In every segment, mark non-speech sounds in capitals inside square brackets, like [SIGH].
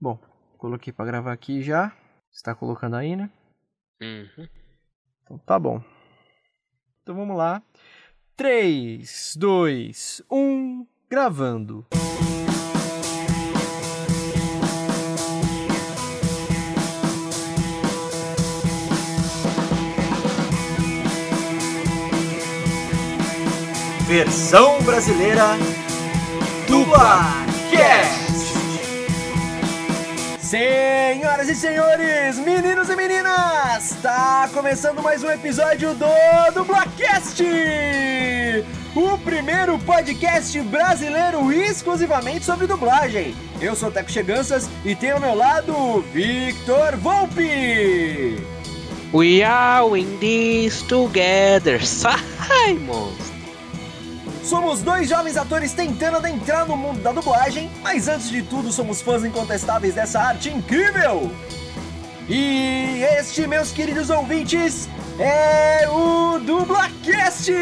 Bom, coloquei para gravar aqui já. Está colocando aí, né? Uhum. Então tá bom. Então vamos lá. 3, 2, 1, gravando. Versão brasileira Dublacast. Senhoras e senhores, meninos e meninas, está começando mais um episódio do Dublacast, o primeiro podcast brasileiro exclusivamente sobre dublagem. Eu sou o Teco Cheganças e tenho ao meu lado Victor Volpe. We are in this together, [LAUGHS] Simons. Somos dois jovens atores tentando adentrar no mundo da dublagem, mas antes de tudo somos fãs incontestáveis dessa arte incrível! E este, meus queridos ouvintes, é o Dublacast!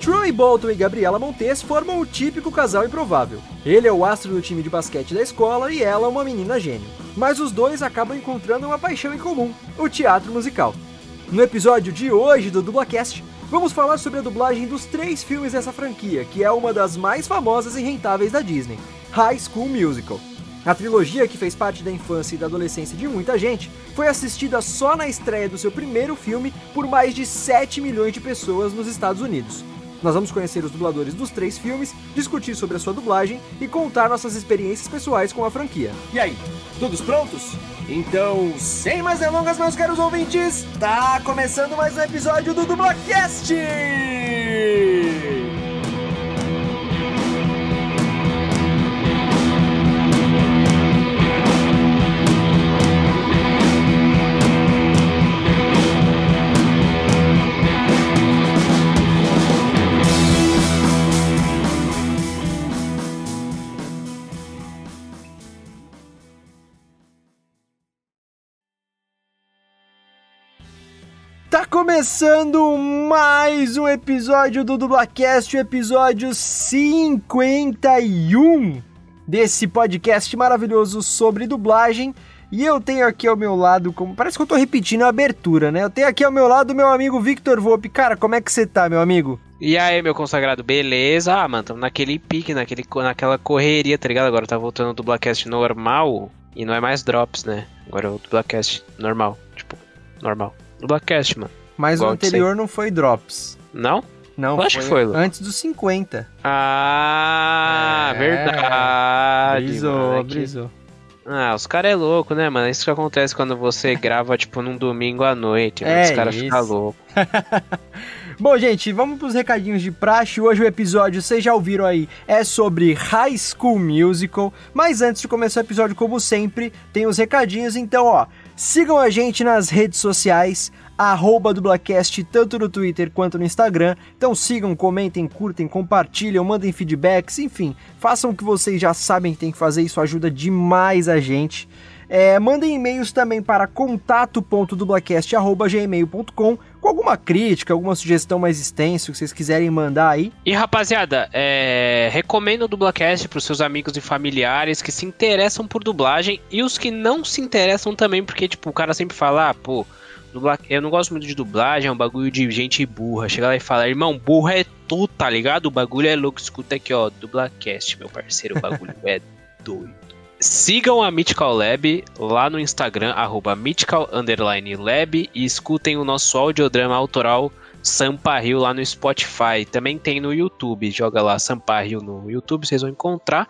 Troy Bolton e Gabriela Montes formam o típico casal improvável. Ele é o astro do time de basquete da escola e ela uma menina gênio. Mas os dois acabam encontrando uma paixão em comum, o teatro musical. No episódio de hoje do Dublacast, vamos falar sobre a dublagem dos três filmes dessa franquia, que é uma das mais famosas e rentáveis da Disney, High School Musical. A trilogia, que fez parte da infância e da adolescência de muita gente, foi assistida só na estreia do seu primeiro filme por mais de 7 milhões de pessoas nos Estados Unidos. Nós vamos conhecer os dubladores dos três filmes, discutir sobre a sua dublagem e contar nossas experiências pessoais com a franquia. E aí, todos prontos? Então, sem mais delongas, meus caros ouvintes, tá começando mais um episódio do Dublacast! Tá começando mais um episódio do Dublacast, o episódio 51 desse podcast maravilhoso sobre dublagem. E eu tenho aqui ao meu lado, como parece que eu tô repetindo a abertura, né? Eu tenho aqui ao meu lado meu amigo Victor Volpe. Cara, como é que você tá, meu amigo? E aí, meu consagrado, beleza? Ah, mano, tamo naquele pique, naquele, naquela correria, tá ligado? Agora tá voltando o Dublacast normal e não é mais Drops, né? Agora é o Dublacast normal, tipo, normal. Dublacast, mano. Mas Igual o anterior não foi Drops. Não? Não, acho que foi, Lu. antes dos 50. Ah, É, verdade. brisou, mano, é que- brisou. Ah, os caras é louco, né, mano? Isso que acontece quando você [LAUGHS] grava, tipo, num domingo à noite. É os caras ficam loucos. [LAUGHS] Bom, gente, vamos pros recadinhos de praxe. Hoje o episódio, vocês já ouviram aí, é sobre High School Musical. Mas antes de começar o episódio, como sempre, tem os recadinhos. Então, ó, sigam a gente nas redes sociais, arroba dublacast, tanto no Twitter quanto no Instagram. Então sigam, comentem, curtem, compartilham, mandem feedbacks, enfim, façam o que vocês já sabem que tem que fazer, isso ajuda demais a gente. É, mandem e-mails também para contato.dublacast.gmail.com com alguma crítica, alguma sugestão mais extensa que vocês quiserem mandar aí. E rapaziada, é... recomendo o Dublacast pros seus amigos e familiares que se interessam por dublagem e os que não se interessam também, porque, tipo, o cara sempre fala, ah, pô, dubla... eu não gosto muito de dublagem, é um bagulho de gente burra. Chega lá e fala, irmão, burro é tu, tá ligado? O bagulho é louco, escuta aqui, ó, Dublacast, meu parceiro, o bagulho [LAUGHS] é doido. Sigam a Mythical Lab lá no Instagram, arroba Lab, e escutem o nosso audiodrama autoral Sampa Rio lá no Spotify. Também tem no YouTube, joga lá Sampa Rio no YouTube, vocês vão encontrar.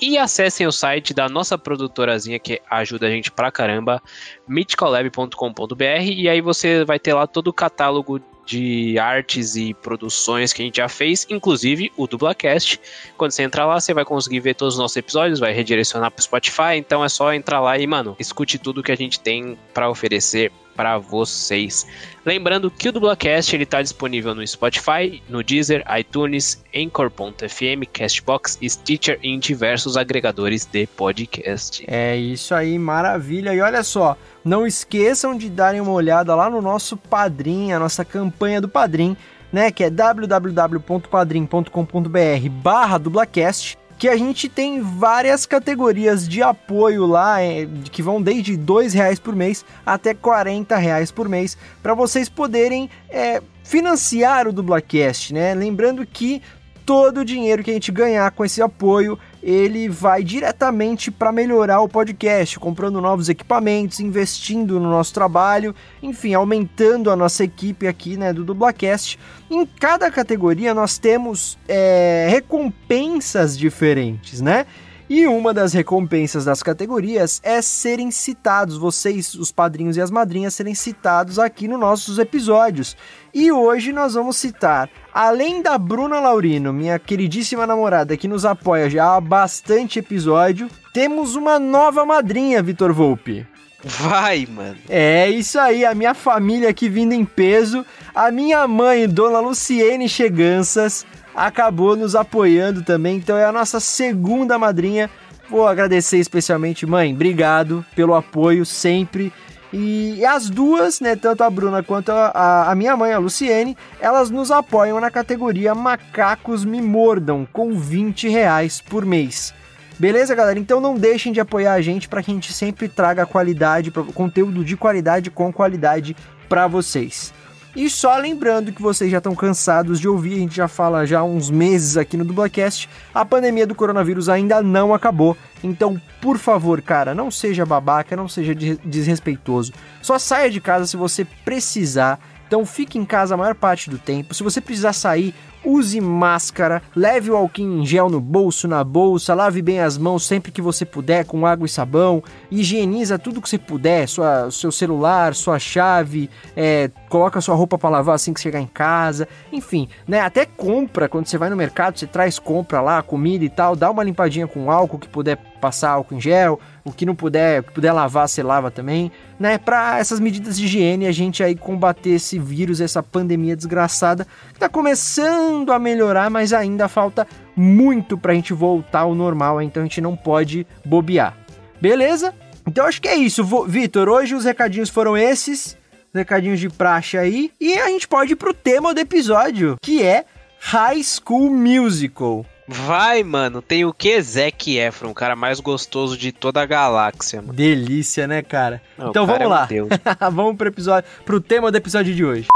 E acessem o site da nossa produtorazinha que ajuda a gente pra caramba, mythicallab.com.br, e aí você vai ter lá todo o catálogo de artes e produções que a gente já fez, inclusive o Dublacast. Quando você entrar lá, você vai conseguir ver todos os nossos episódios, vai redirecionar pro Spotify, então é só entrar lá e, mano, escute tudo que a gente tem pra oferecer para vocês. Lembrando que o Dublacast ele tá disponível no Spotify, no Deezer, iTunes, Anchor.fm, Castbox, Stitcher e em diversos agregadores de podcast. É isso aí, maravilha. E olha só, não esqueçam de darem uma olhada lá no nosso Padrim, a nossa campanha do Padrim, né, que é www.padrim.com.br barra dublacast. Que a gente tem várias categorias de apoio lá, é, que vão desde R$ reais por mês até R$ reais por mês, para vocês poderem é, financiar o Dublacast, né? Lembrando que todo o dinheiro que a gente ganhar com esse apoio, ele vai diretamente para melhorar o podcast, comprando novos equipamentos, investindo no nosso trabalho, enfim, aumentando a nossa equipe aqui, né, do Dublacast. Em cada categoria nós temos é, recompensas diferentes, né? E uma das recompensas das categorias é serem citados, vocês, os padrinhos e as madrinhas, serem citados aqui nos nossos episódios. E hoje nós vamos citar, além da Bruna Laurino, minha queridíssima namorada que nos apoia já há bastante episódio, temos uma nova madrinha, Vitor Volpe. Vai, mano. É isso aí, a minha família aqui vindo em peso, a minha mãe, Dona Luciene Cheganças, acabou nos apoiando também. Então é a nossa segunda madrinha. Vou agradecer especialmente, mãe. Obrigado pelo apoio sempre. E as duas, né, tanto a Bruna quanto a, a, minha mãe, a Luciene, elas nos apoiam na categoria Macacos Me Mordam, com 20 reais por mês. Beleza, galera? Então não deixem de apoiar a gente para que a gente sempre traga qualidade, conteúdo de qualidade com qualidade para vocês. E só lembrando que vocês já estão cansados de ouvir, a gente já fala já há uns meses aqui no Dublacast, a pandemia do coronavírus ainda não acabou. Então, por favor, cara, não seja babaca, não seja desrespeitoso. Só saia de casa se você precisar. Então fique em casa a maior parte do tempo. Se você precisar sair, use máscara, leve o alquim em gel no bolso, na bolsa, lave bem as mãos sempre que você puder com água e sabão, higieniza tudo que você puder, sua, seu celular, sua chave, é, coloca sua roupa para lavar assim que chegar em casa, enfim, né? Até compra, quando você vai no mercado, você traz compra lá, comida e tal, dá uma limpadinha com álcool que puder passar álcool em gel, o que não puder, puder lavar, você lava também, né? Para essas medidas de higiene a gente aí combater esse vírus, essa pandemia desgraçada que tá começando a melhorar, mas ainda falta muito pra gente voltar ao normal, então a gente não pode bobear. Beleza? Então acho que é isso, Vitor. Hoje os recadinhos foram esses, recadinhos de praxe aí, e a gente pode ir pro tema do episódio, que é High School Musical. Vai, mano. Tem o que? Zac Efron, o cara mais gostoso de toda a galáxia, mano. Delícia, né, cara? Não, então cara vamos é lá. [LAUGHS] vamos pro episódio, pro tema do episódio de hoje.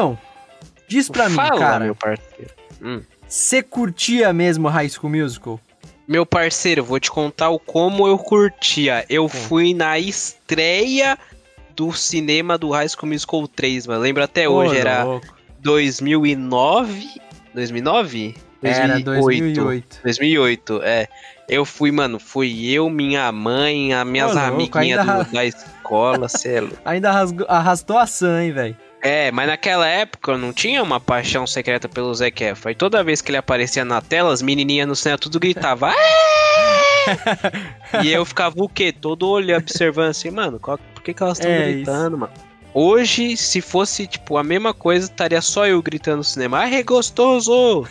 Vitão, diz pra Fala, mim, cara. meu parceiro. Hum. Você curtia mesmo High School Musical? Meu parceiro, vou te contar o como eu curtia. Eu fui na estreia do cinema do High School Musical 3, mano. Lembro até hoje, era louco. 2009? 2009? Era 2008. 2008, é. Eu fui, mano, fui eu, minha mãe, as minhas amiguinhas da escola, celo. [LAUGHS] Ainda arrastou a hein, velho. É, mas naquela época eu não tinha uma paixão secreta pelo Zac Efron. E toda vez que ele aparecia na tela, as menininhas no cinema tudo gritavam. [LAUGHS] e eu ficava o quê? Todo olho observando assim, mano, qual, por que, que elas estão é gritando, isso. mano? Hoje, se fosse, tipo, a mesma coisa, estaria só eu gritando no cinema. Ai, é gostoso!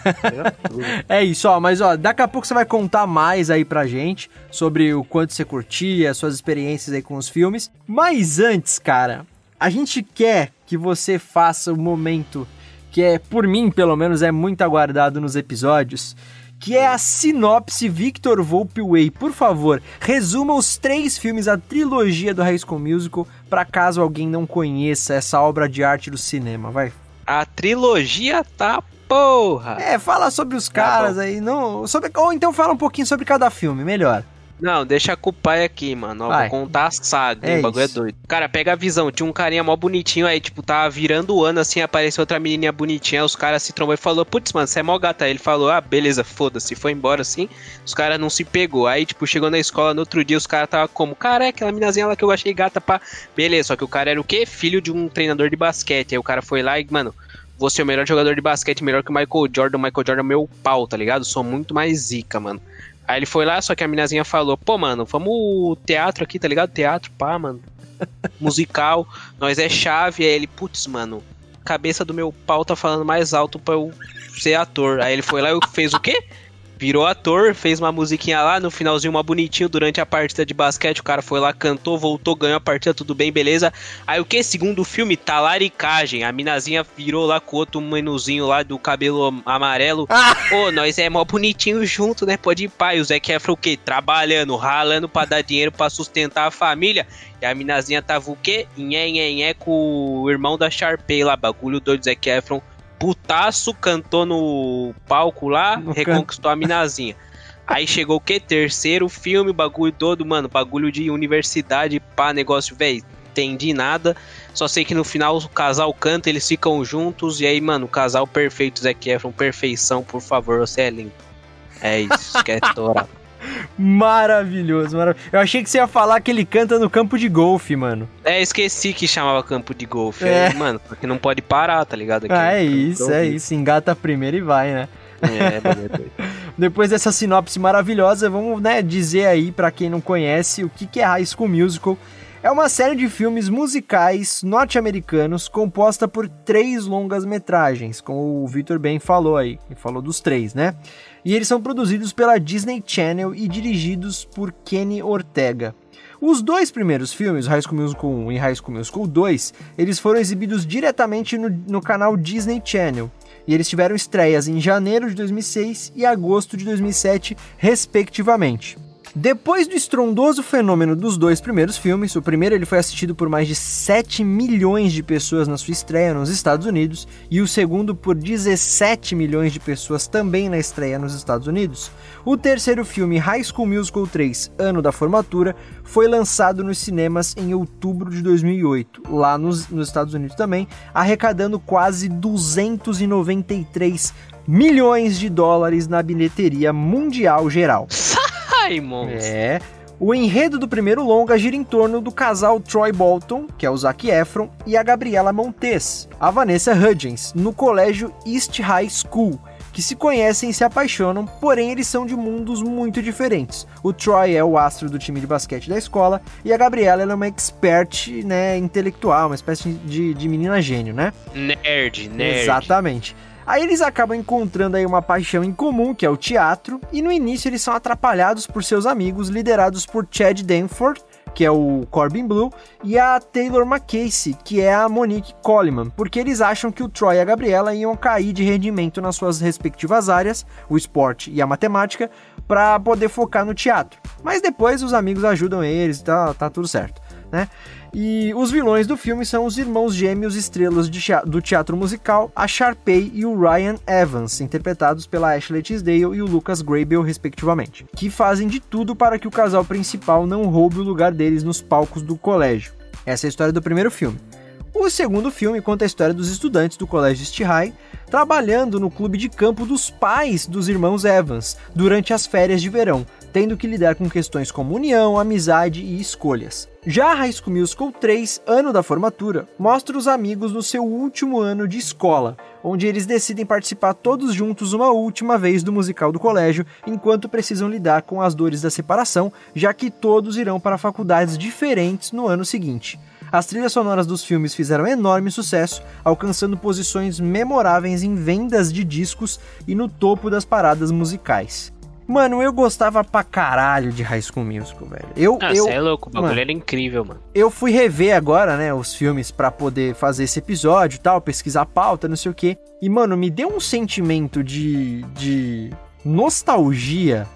[LAUGHS] é isso, ó. Mas, ó, daqui a pouco você vai contar mais aí pra gente sobre o quanto você curtia, suas experiências aí com os filmes. Mas antes, cara, a gente quer que você faça o momento que é, por mim, pelo menos, é muito aguardado nos episódios, que é a sinopse Victor Volpe Way. Por favor, resuma os três filmes, a trilogia do High School Musical, para caso alguém não conheça essa obra de arte do cinema, vai. A trilogia tá porra! É, fala sobre os tá caras tá aí, não, sobre, ou então fala um pouquinho sobre cada filme, melhor. Não, deixa com o pai aqui, mano. Ó, vou contar a saga, é o bagulho é doido. Cara, pega a visão. Tinha um carinha mó bonitinho aí, tipo, tava virando o ano assim, apareceu outra menininha bonitinha. Os caras se trombou e falou: Putz, mano, você é mó gata. Aí ele falou: Ah, beleza, foda-se. Foi embora assim. Os caras não se pegou. Aí, tipo, chegou na escola no outro dia, os caras tava como: Cara, é aquela minazinha lá que eu achei gata pra. Beleza, só que o cara era o quê? Filho de um treinador de basquete. Aí o cara foi lá e, mano, você é o melhor jogador de basquete, melhor que o Michael Jordan. O Michael Jordan é meu pau, tá ligado? Sou muito mais zica, mano. Aí ele foi lá, só que a minazinha falou, pô, mano, vamos teatro aqui, tá ligado? Teatro, pá, mano. [LAUGHS] Musical, nós é chave. Aí ele, putz, mano, cabeça do meu pau tá falando mais alto pra eu ser ator. Aí ele foi lá e fez o quê? Virou ator, fez uma musiquinha lá, no finalzinho uma bonitinho durante a partida de basquete, o cara foi lá, cantou, voltou, ganhou a partida, tudo bem, beleza. Aí o que? Segundo filme, talaricagem. A minazinha virou lá com outro menuzinho lá do cabelo amarelo. Ah! Ô, nós é mó bonitinho junto, né? Pode ir pai. O Zé Efron o quê? Trabalhando, ralando pra dar dinheiro pra sustentar a família. E a minazinha tava o quê? Nhé, nhé, nhé com o irmão da Sharpay lá, bagulho doido, Zé Efron putaço, cantou no palco lá, no reconquistou can... a minazinha. Aí chegou o que? Terceiro filme, bagulho todo, mano, bagulho de universidade, pá, negócio, velho, entendi nada. Só sei que no final o casal canta, eles ficam juntos, e aí, mano, o casal perfeito, Zac Efron, perfeição, por favor, você é lindo. É isso, que é Maravilhoso, maravilhoso. Eu achei que você ia falar que ele canta no campo de golfe, mano. É, esqueci que chamava campo de golfe. É. Aí, mano, porque não pode parar, tá ligado? Aqui, ah, é isso, é isso. Engata primeiro e vai, né? É, [LAUGHS] Depois dessa sinopse maravilhosa, vamos né, dizer aí para quem não conhece o que, que é High School Musical. É uma série de filmes musicais norte-americanos composta por três longas metragens, como o Victor bem falou aí, ele falou dos três, né? e eles são produzidos pela Disney Channel e dirigidos por Kenny Ortega. Os dois primeiros filmes, High School Musical 1 e High School Musical 2, eles foram exibidos diretamente no, no canal Disney Channel. E eles tiveram estreias em janeiro de 2006 e agosto de 2007, respectivamente. Depois do estrondoso fenômeno dos dois primeiros filmes, o primeiro ele foi assistido por mais de 7 milhões de pessoas na sua estreia nos Estados Unidos e o segundo por 17 milhões de pessoas também na estreia nos Estados Unidos. O terceiro filme, High School Musical 3, Ano da Formatura, foi lançado nos cinemas em outubro de 2008, lá nos, nos Estados Unidos também, arrecadando quase 293 milhões de dólares na bilheteria mundial geral. [LAUGHS] Simons. É. O enredo do primeiro longa gira em torno do casal Troy Bolton, que é o Zac Efron, e a Gabriela Montes, a Vanessa Hudgens, no colégio East High School, que se conhecem e se apaixonam, porém eles são de mundos muito diferentes. O Troy é o astro do time de basquete da escola e a Gabriela é uma expert né, intelectual, uma espécie de, de menina gênio, né? Nerd, nerd. Exatamente. Aí eles acabam encontrando aí uma paixão em comum, que é o teatro, e no início eles são atrapalhados por seus amigos, liderados por Chad Danforth, que é o Corbin Blue, e a Taylor McCasey, que é a Monique Coleman, porque eles acham que o Troy e a Gabriela iam cair de rendimento nas suas respectivas áreas, o esporte e a matemática, para poder focar no teatro. Mas depois os amigos ajudam eles e tá, tá tudo certo, né? E os vilões do filme são os irmãos gêmeos estrelas do teatro musical, a Sharpay e o Ryan Evans, interpretados pela Ashley Tisdale e o Lucas Grabel, respectivamente, que fazem de tudo para que o casal principal não roube o lugar deles nos palcos do colégio. Essa é a história do primeiro filme. O segundo filme conta a história dos estudantes do Colégio High trabalhando no clube de campo dos pais dos irmãos Evans durante as férias de verão, tendo que lidar com questões como união, amizade e escolhas. Já High School Musical 3, ano da formatura, mostra os amigos no seu último ano de escola, onde eles decidem participar todos juntos uma última vez do musical do colégio, enquanto precisam lidar com as dores da separação, já que todos irão para faculdades diferentes no ano seguinte. As trilhas sonoras dos filmes fizeram enorme sucesso, alcançando posições memoráveis em vendas de discos e no topo das paradas musicais. Mano, eu gostava pra caralho de High School Musical, velho. Eu, ah, eu, é louco, o bagulho mano, era incrível, mano. Eu fui rever agora, né, os filmes para poder fazer esse episódio e tal, pesquisar pauta, não sei o quê. E, mano, me deu um sentimento de, de nostalgia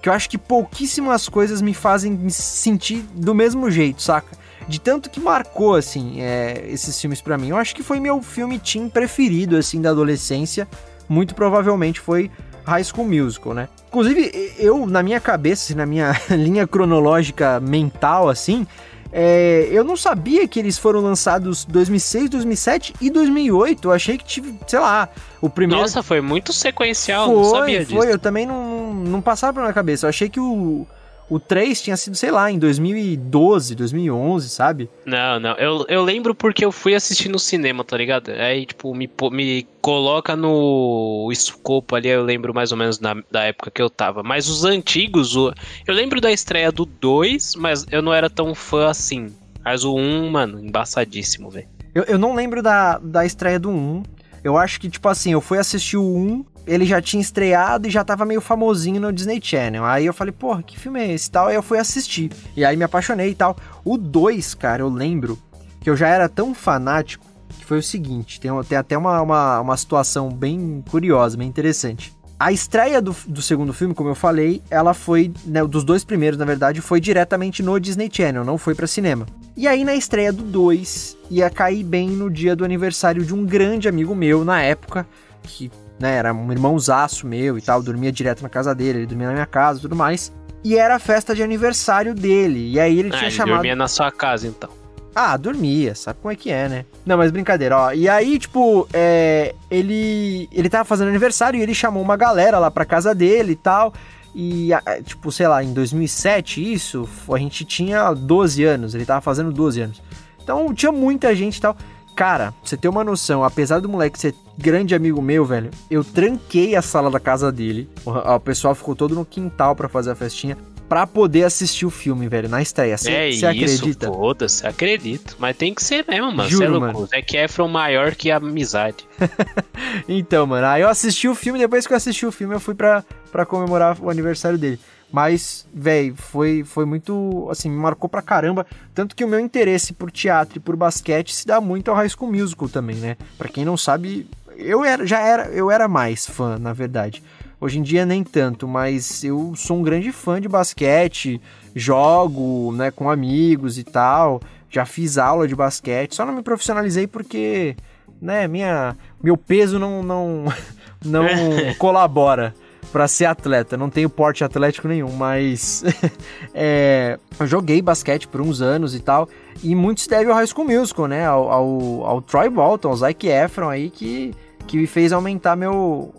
que eu acho que pouquíssimas coisas me fazem me sentir do mesmo jeito, saca? De tanto que marcou, assim, é, esses filmes para mim. Eu acho que foi meu filme teen preferido, assim, da adolescência. Muito provavelmente foi High School Musical, né? Inclusive, eu, na minha cabeça, assim, na minha [LAUGHS] linha cronológica mental, assim, é, eu não sabia que eles foram lançados 2006, 2007 e 2008. Eu achei que tive, sei lá, o primeiro. Nossa, foi muito sequencial, foi, não sabia disso. Foi, eu também não, não passava pela minha cabeça. Eu achei que o, O 3 tinha sido, sei lá, em 2012, 2011, sabe? Não, não. Eu, eu lembro porque eu fui assistir no cinema, tá ligado? Aí, tipo, me, me coloca no escopo ali, eu lembro mais ou menos na, da época que eu tava. Mas os antigos, o, eu lembro da estreia do 2, mas eu não era tão fã assim. Mas o 1, mano, embaçadíssimo, velho. Eu, eu não lembro da, da estreia do 1. Eu acho que, tipo assim, eu fui assistir o 1 ele já tinha estreado e já tava meio famosinho no Disney Channel. Aí eu falei, porra, que filme é esse tal? Aí eu fui assistir. E aí me apaixonei e tal. O 2, cara, eu lembro que eu já era tão fanático que foi o seguinte: tem, tem até uma, uma, uma situação bem curiosa, bem interessante. A estreia do, do segundo filme, como eu falei, ela foi, né, dos dois primeiros, na verdade, foi diretamente no Disney Channel, não foi para cinema. E aí na estreia do 2 ia cair bem no dia do aniversário de um grande amigo meu na época, que né? Era um irmãozaço meu e tal, dormia direto na casa dele, ele dormia na minha casa e tudo mais. E era a festa de aniversário dele. E aí ele ah, tinha ele chamado. dormia na sua casa, então. Ah, dormia, sabe como é que é, né? Não, mas brincadeira, ó. E aí, tipo, é, ele ele tava fazendo aniversário e ele chamou uma galera lá pra casa dele e tal. E, tipo, sei lá, em 2007, isso, a gente tinha 12 anos, ele tava fazendo 12 anos. Então tinha muita gente e tal. Cara, pra você ter uma noção, apesar do moleque ser grande amigo meu, velho, eu tranquei a sala da casa dele. O, o pessoal ficou todo no quintal para fazer a festinha para poder assistir o filme, velho, na estreia. Você é isso, acredita? Foda-se, acredito. Mas tem que ser mesmo, mano. Juro, é mano. Zac Efron maior que a amizade. [LAUGHS] então, mano, aí eu assisti o filme, depois que eu assisti o filme, eu fui pra, pra comemorar o aniversário dele. Mas, velho, foi, foi muito. Assim, me marcou pra caramba. Tanto que o meu interesse por teatro e por basquete se dá muito ao High School Musical também, né? Pra quem não sabe, eu era, já era, eu era mais fã, na verdade. Hoje em dia nem tanto, mas eu sou um grande fã de basquete, jogo, né, com amigos e tal. Já fiz aula de basquete, só não me profissionalizei porque, né, minha, meu peso não não [LAUGHS] não colabora para ser atleta. Não tenho porte atlético nenhum, mas [LAUGHS] é, eu joguei basquete por uns anos e tal. E muito se deve ao High School Musical, né? Ao, ao, ao Troy Bolton, ao Zac Efron aí, que, que me fez aumentar meu...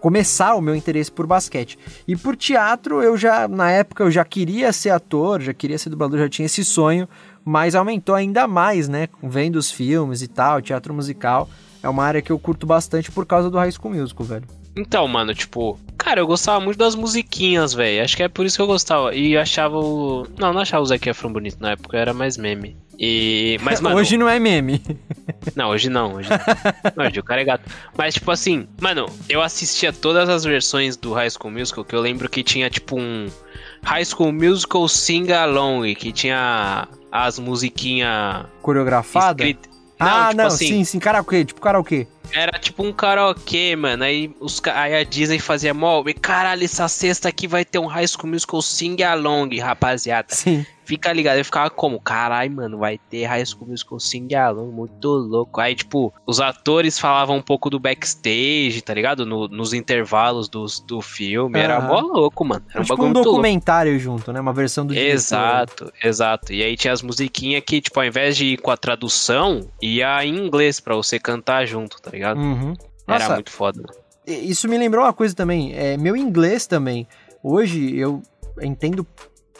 Começar o meu interesse por basquete. E por teatro, eu já, na época, eu já queria ser ator, já queria ser dublador, já tinha esse sonho, mas aumentou ainda mais, né? Vendo os filmes e tal, teatro musical. É uma área que eu curto bastante por causa do High School Musical, velho. Então, mano, tipo, cara, eu gostava muito das musiquinhas, velho. Acho que é por isso que eu gostava. E eu achava o. Não, não achava o Zac Efron bonito na época, era mais meme. E. Mas, mano. hoje não é meme. [LAUGHS] Não, hoje não. Hoje, não. hoje o cara é gato. Mas, tipo assim, mano, eu assistia todas as versões do High School Musical, que eu lembro que tinha, tipo, um. High School Musical Sing Along, que tinha as musiquinhas. Coreografadas? Não, ah, tipo não, assim, sim, sim, karaokê, tipo karaokê. Era tipo um karaokê, mano. Aí, os, aí a Disney fazia mó. Caralho, essa sexta aqui vai ter um High School Musical Sing Along, rapaziada. Sim. Fica ligado, eu ficava como? Caralho, mano, vai ter High School Musical Sing Along, muito louco. Aí, tipo, os atores falavam um pouco do backstage, tá ligado? No, nos intervalos do, do filme. Era mó louco, mano. Era um, tipo um documentário louco. junto, né? Uma versão do Exato, diretor. exato. E aí tinha as musiquinhas que, tipo, ao invés de ir com a tradução, ia em inglês pra você cantar junto, tá ligado? Uhum. Era muito foda. Isso me lembrou uma coisa também. É, meu inglês também. Hoje eu entendo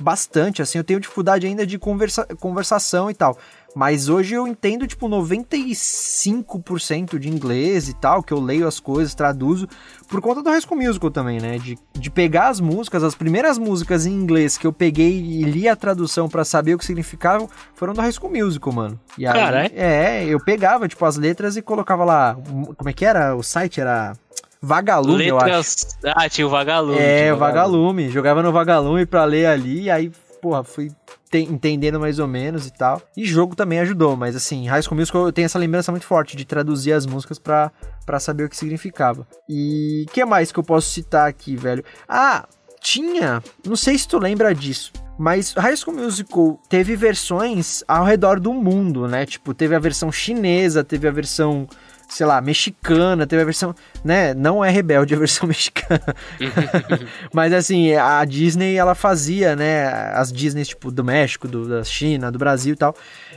bastante, assim, eu tenho dificuldade ainda de conversa conversação e tal. Mas hoje eu entendo, tipo, 95% de inglês e tal, que eu leio as coisas, traduzo, por conta do High School Musical também, né? De, de pegar as músicas, as primeiras músicas em inglês que eu peguei e li a tradução para saber o que significavam, foram do High School Musical, mano. E aí, é, eu pegava, tipo, as letras e colocava lá, como é que era? O site era Vagalume, Letras... eu acho. Ah, tinha o Vagalume. É, o Vagalume. Jogava no Vagalume pra ler ali, e aí, porra, fui entendendo mais ou menos e tal. E jogo também ajudou, mas assim, High School Musical eu tenho essa lembrança muito forte de traduzir as músicas pra, pra saber o que significava. E que mais que eu posso citar aqui, velho? Ah, tinha, não sei se tu lembra disso, mas High School Musical teve versões ao redor do mundo, né? Tipo, teve a versão chinesa, teve a versão sei lá, mexicana, teve a versão, né, não é Rebelde a versão [LAUGHS] mexicana. [LAUGHS] Mas assim, a Disney ela fazia, né, as Disney tipo do México, do, da China, do Brasil e tal.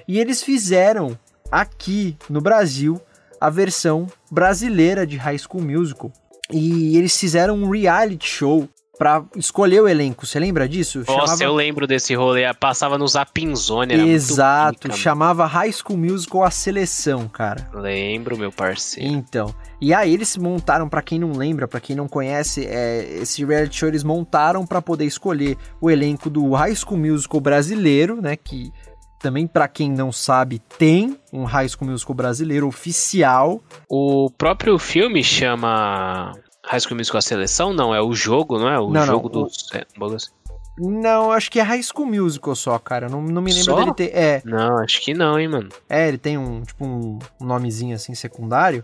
E eles fizeram aqui no Brasil a versão brasileira de High School Musical. E eles fizeram um reality show pra escolher o elenco. Você lembra disso? Nossa, Chamava- eu lembro desse rolê. Passava no Zapinzone. Exato, chamava High School Musical A Seleção, cara. Lembro, meu parceiro. Então, e aí eles montaram, pra quem não lembra, pra quem não conhece, é, esse reality show eles montaram pra poder escolher o elenco do High School Musical brasileiro, né, que também pra quem não sabe, tem um High School Musical brasileiro oficial. O próprio filme chama High School Musical a Seleção? Não, é o jogo, não é? O Não, não, jogo o- dos... é, bagulho assim. Não, acho que é High School Musical só, cara. Não, não me lembro Só? dele ter. É, Não, acho que não, hein, mano. é, ele tem um, tipo, um, um nomezinho assim secundário.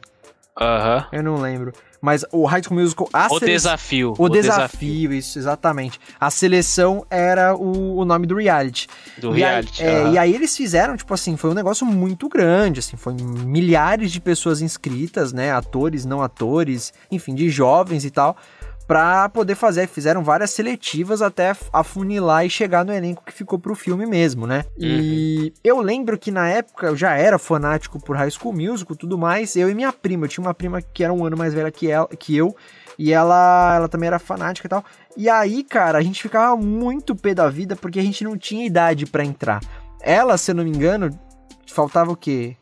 Aham. Eu não lembro. Mas o High School Musical. A O sele- desafio. O, desafio, isso, exatamente. A seleção era o, o nome do reality. do e reality. Aí, é, e aí eles fizeram, tipo assim, foi um negócio muito grande, assim, foi milhares de pessoas inscritas, né, atores, não atores, enfim, de jovens e tal, pra poder fazer, fizeram várias seletivas até afunilar e chegar no elenco que ficou pro filme mesmo, né? E eu lembro que na época eu já era fanático por High School Musical e tudo mais, eu e minha prima, eu tinha uma prima que era um ano mais velha que, ela, que eu, e ela, ela também era fanática e tal. E aí, cara, a gente ficava muito pé da vida porque a gente não tinha idade pra entrar. Ela, se eu não me engano, faltava o quê?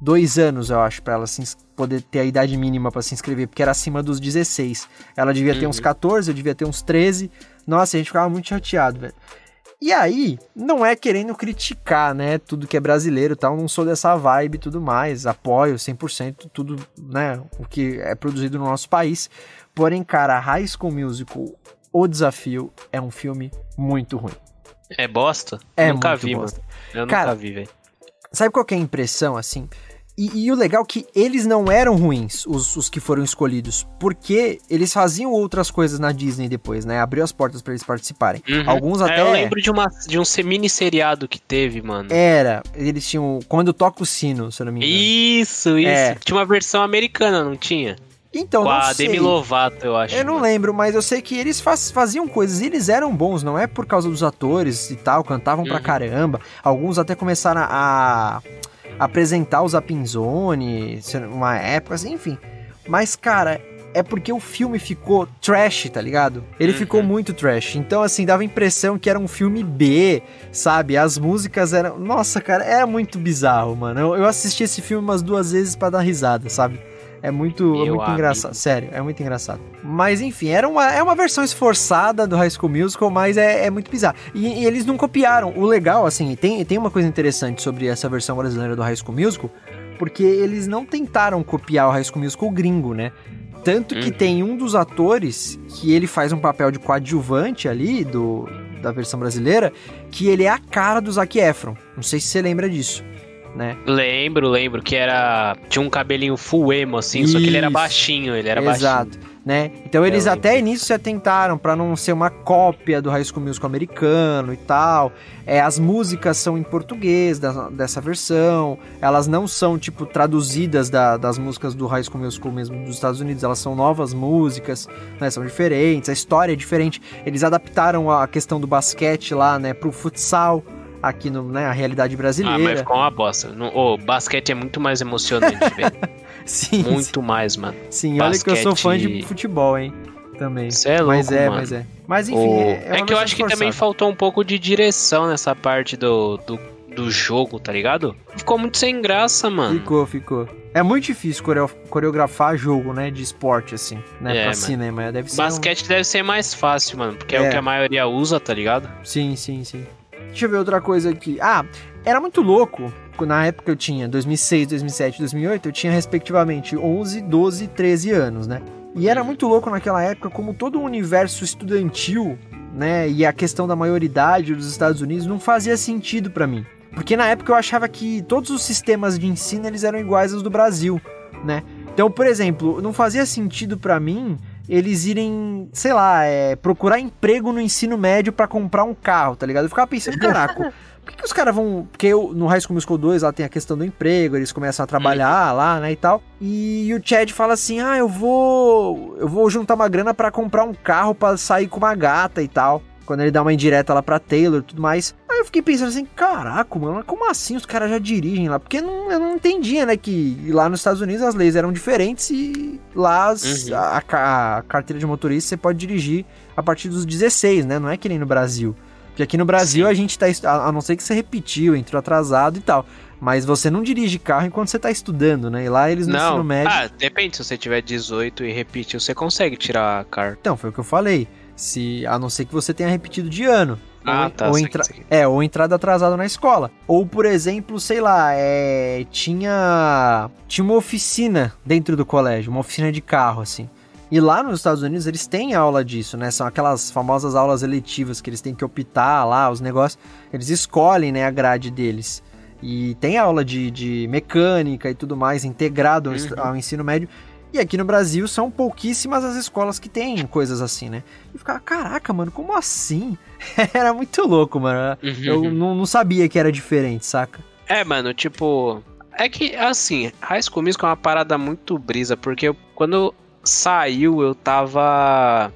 Dois anos, eu acho, pra ela se poder ter a idade mínima pra se inscrever, porque era acima dos 16. Ela devia ter uns 14, eu devia ter uns 13. Nossa, a gente ficava muito chateado, velho. E aí, não é querendo criticar, né, tudo que é brasileiro e tal, não sou dessa vibe e tudo mais, apoio 100% tudo, né, o que é produzido no nosso país. Porém, cara, High School Musical, O Desafio, é um filme muito ruim. É bosta? É nunca vi, bosta. mano. Eu Cara, nunca vi, velho. Sabe qual que é a impressão, assim? E, e o legal é que eles não eram ruins, os, os que foram escolhidos, porque eles faziam outras coisas na Disney depois, né? Abriu as portas pra eles participarem. Uhum. Alguns É, até... eu lembro de, uma, de um se- mini seriado que teve, mano. Era, eles tinham... Quando toca o sino, se eu não me engano. Isso, isso. É. Tinha uma versão americana, não tinha? Então, Com não a sei. Demi Lovato, eu acho. Eu não mano. lembro, mas eu sei que eles faz- faziam coisas, e eles eram bons, não é por causa dos atores e tal, cantavam pra Uhum. caramba. Alguns até começaram a, a apresentar os Apinzone, uma época assim, enfim. Mas, cara, é porque o filme ficou trash, tá ligado? Ele Uhum. ficou muito trash. Então, assim, dava a impressão que era um filme B, sabe? As músicas eram. Nossa, cara, era muito bizarro, mano. Eu, eu assisti esse filme umas duas vezes pra dar risada, sabe? É muito, é muito engraçado. Sério, é muito engraçado. Mas enfim, era uma, é uma versão esforçada do High School Musical, mas é, é muito bizarro. E, e eles não copiaram. O legal, assim, tem, tem uma coisa interessante sobre essa versão brasileira do High School Musical, porque eles não tentaram copiar o High School Musical gringo, né? Tanto que Uhum. tem um dos atores que ele faz um papel de coadjuvante ali do, da versão brasileira, que ele é a cara do Zac Efron. Não sei se você lembra disso, né? Lembro, lembro que era. Tinha um cabelinho full emo, assim, só que ele era Isso. baixinho, ele era baixinho. Exato, né? Então eles até nisso se atentaram pra não ser uma cópia do High School Musical americano e tal. É, as músicas são em português da- dessa versão. Elas não são tipo traduzidas da- das músicas do High School Musical mesmo dos Estados Unidos. Elas são novas músicas, né? São diferentes. A história é diferente. Eles adaptaram a questão do basquete lá, né? Pro futsal aqui no, né? A realidade Ah, mas brasileira. ficou uma bosta. No, ô, basquete é muito mais emocionante, velho. [LAUGHS] sim, Muito mais, mano. sim. Olha que eu sou fã de basquete- futebol, hein? Também. Você é louco, mas é, mano. mas é. Mas enfim, O- é, É, uma que eu acho que também esforçada. faltou um pouco de direção nessa parte do, do, do jogo, tá ligado? Ficou muito sem graça, mano. Ficou, ficou. É muito difícil coreo- coreografar jogo, né, de esporte, assim, né, É, pra cinema. Deve ser um- Basquete deve ser mais fácil, mano, porque é. É. o que a maioria usa, tá ligado? Sim, sim, sim. Deixa eu ver outra coisa aqui. Ah, era muito louco. Na época eu tinha 2006, 2007, 2008, eu tinha respectivamente 11, 12 e 13 anos, né? E era muito louco naquela época como todo o universo estudantil, né, e a questão da maioridade dos Estados Unidos não fazia sentido pra mim. Porque na época eu achava que todos os sistemas de ensino eles eram iguais aos do Brasil, né? Então, por exemplo, não fazia sentido pra mim eles irem, sei lá, é, procurar emprego no ensino médio pra comprar um carro, tá ligado? Eu ficava pensando, caraca, por que, que os caras vão. Porque eu, no High School Musical 2 lá tem a questão do emprego, eles começam a trabalhar lá, né, e tal. E o Chad fala assim: ah, eu vou. Eu vou juntar uma grana pra comprar um carro pra sair com uma gata e tal. Quando ele dá uma indireta lá pra Taylor e tudo mais. Aí eu fiquei pensando assim, caraca, mano, como assim os caras já dirigem lá? Porque não, eu não entendia, né, que lá nos Estados Unidos as leis eram diferentes e lá as, Uhum. a, a- a carteira de motorista você pode dirigir a partir dos 16, né? Não é que nem no Brasil. Porque aqui no Brasil Sim. a gente tá, a a não ser que você repetiu, entrou atrasado e tal. Mas você não dirige carro enquanto você tá estudando, né? E lá eles no ensino Não, médio. ah, depende, se você tiver 18 e repetir, você consegue tirar a carta. Então, foi o que eu falei. Se, a não ser que você tenha repetido de ano. Ah, ou, tá, ou sei entra- É, ou entrada atrasada na escola. Ou, por exemplo, sei lá, é, tinha tinha uma oficina dentro do colégio, uma oficina de carro, assim. E lá nos Estados Unidos eles têm aula disso, né? São aquelas famosas aulas eletivas que eles têm que optar lá, os negócios. Eles escolhem, né, a grade deles. E tem aula de, de mecânica e tudo mais, integrado Uhum. ao ensino médio. E aqui no Brasil são pouquíssimas as escolas que têm coisas assim, né? E ficava, caraca, mano, como assim? [LAUGHS] Era muito louco, mano. Uhum. Eu não, não sabia que era diferente, saca? É, mano, tipo. É que, assim, High School Musical é uma parada muito brisa, porque eu- quando saiu eu tava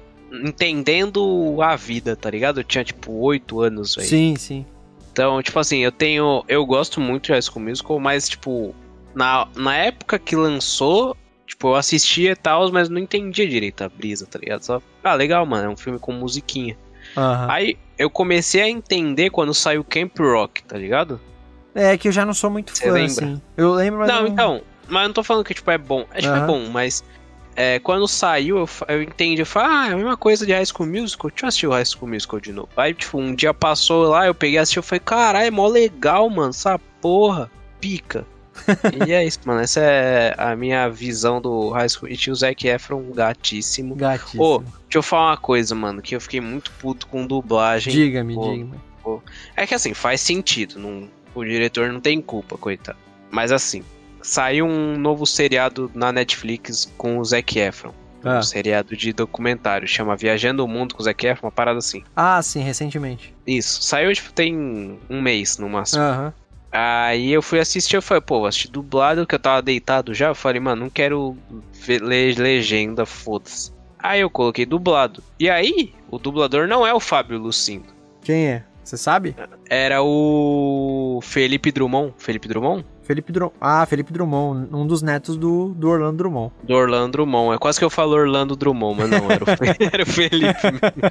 entendendo a vida, tá ligado? Eu tinha, tipo, 8 anos, velho. Sim, sim. Então, tipo assim, eu tenho. Eu gosto muito de High School Musical, mas, tipo, na, na época que lançou, tipo, eu assistia e tal, mas não entendia direito a brisa, tá ligado? Só, ah, legal, mano, é um filme com musiquinha. Aham. Aí eu comecei a entender quando saiu Camp Rock, tá ligado? É que eu já não sou muito Você fã, lembra? assim. Eu lembro, mas Não, então, mas eu não tô falando que, tipo, é bom. É, tipo, é Aham. bom, mas é, quando saiu, eu, eu entendi, eu falei, ah, é a mesma coisa de High School Musical, deixa eu assistir o High School Musical de novo. Aí, tipo, um dia passou lá, eu peguei e assisti, eu falei, caralho, é mó legal, mano, essa porra, pica. [LAUGHS] e é isso, mano, essa é a minha visão do High School. E tinha o Zac Efron gatíssimo. Gatíssimo. Ô, deixa eu falar uma coisa, mano, que eu fiquei muito puto com dublagem. diga-me, pô. diga-me. É que assim, faz sentido. Não, o diretor não tem culpa, coitado. Mas assim, saiu um novo seriado na Netflix com o Zac Efron. Ah. Um seriado de documentário. Chama Viajando o Mundo com o Zac Efron, uma parada assim. Ah, sim, recentemente. Isso. Saiu, tipo, tem um mês no máximo. Aham. Aí eu fui assistir, eu falei, pô, vou assistir dublado, que eu tava deitado já. Eu falei, mano, não quero ver le- legenda, foda-se. Aí eu coloquei dublado. E aí, o dublador não é o Fábio Lucindo. Quem é? Você sabe? Era o Felipe Drummond. Felipe Drummond? Felipe Drummond. Ah, Felipe Drummond, um dos netos do, do Orlando Drummond. Do Orlando Drummond. É quase que eu falo Orlando Drummond, mas não, era o, [LAUGHS] era o Felipe.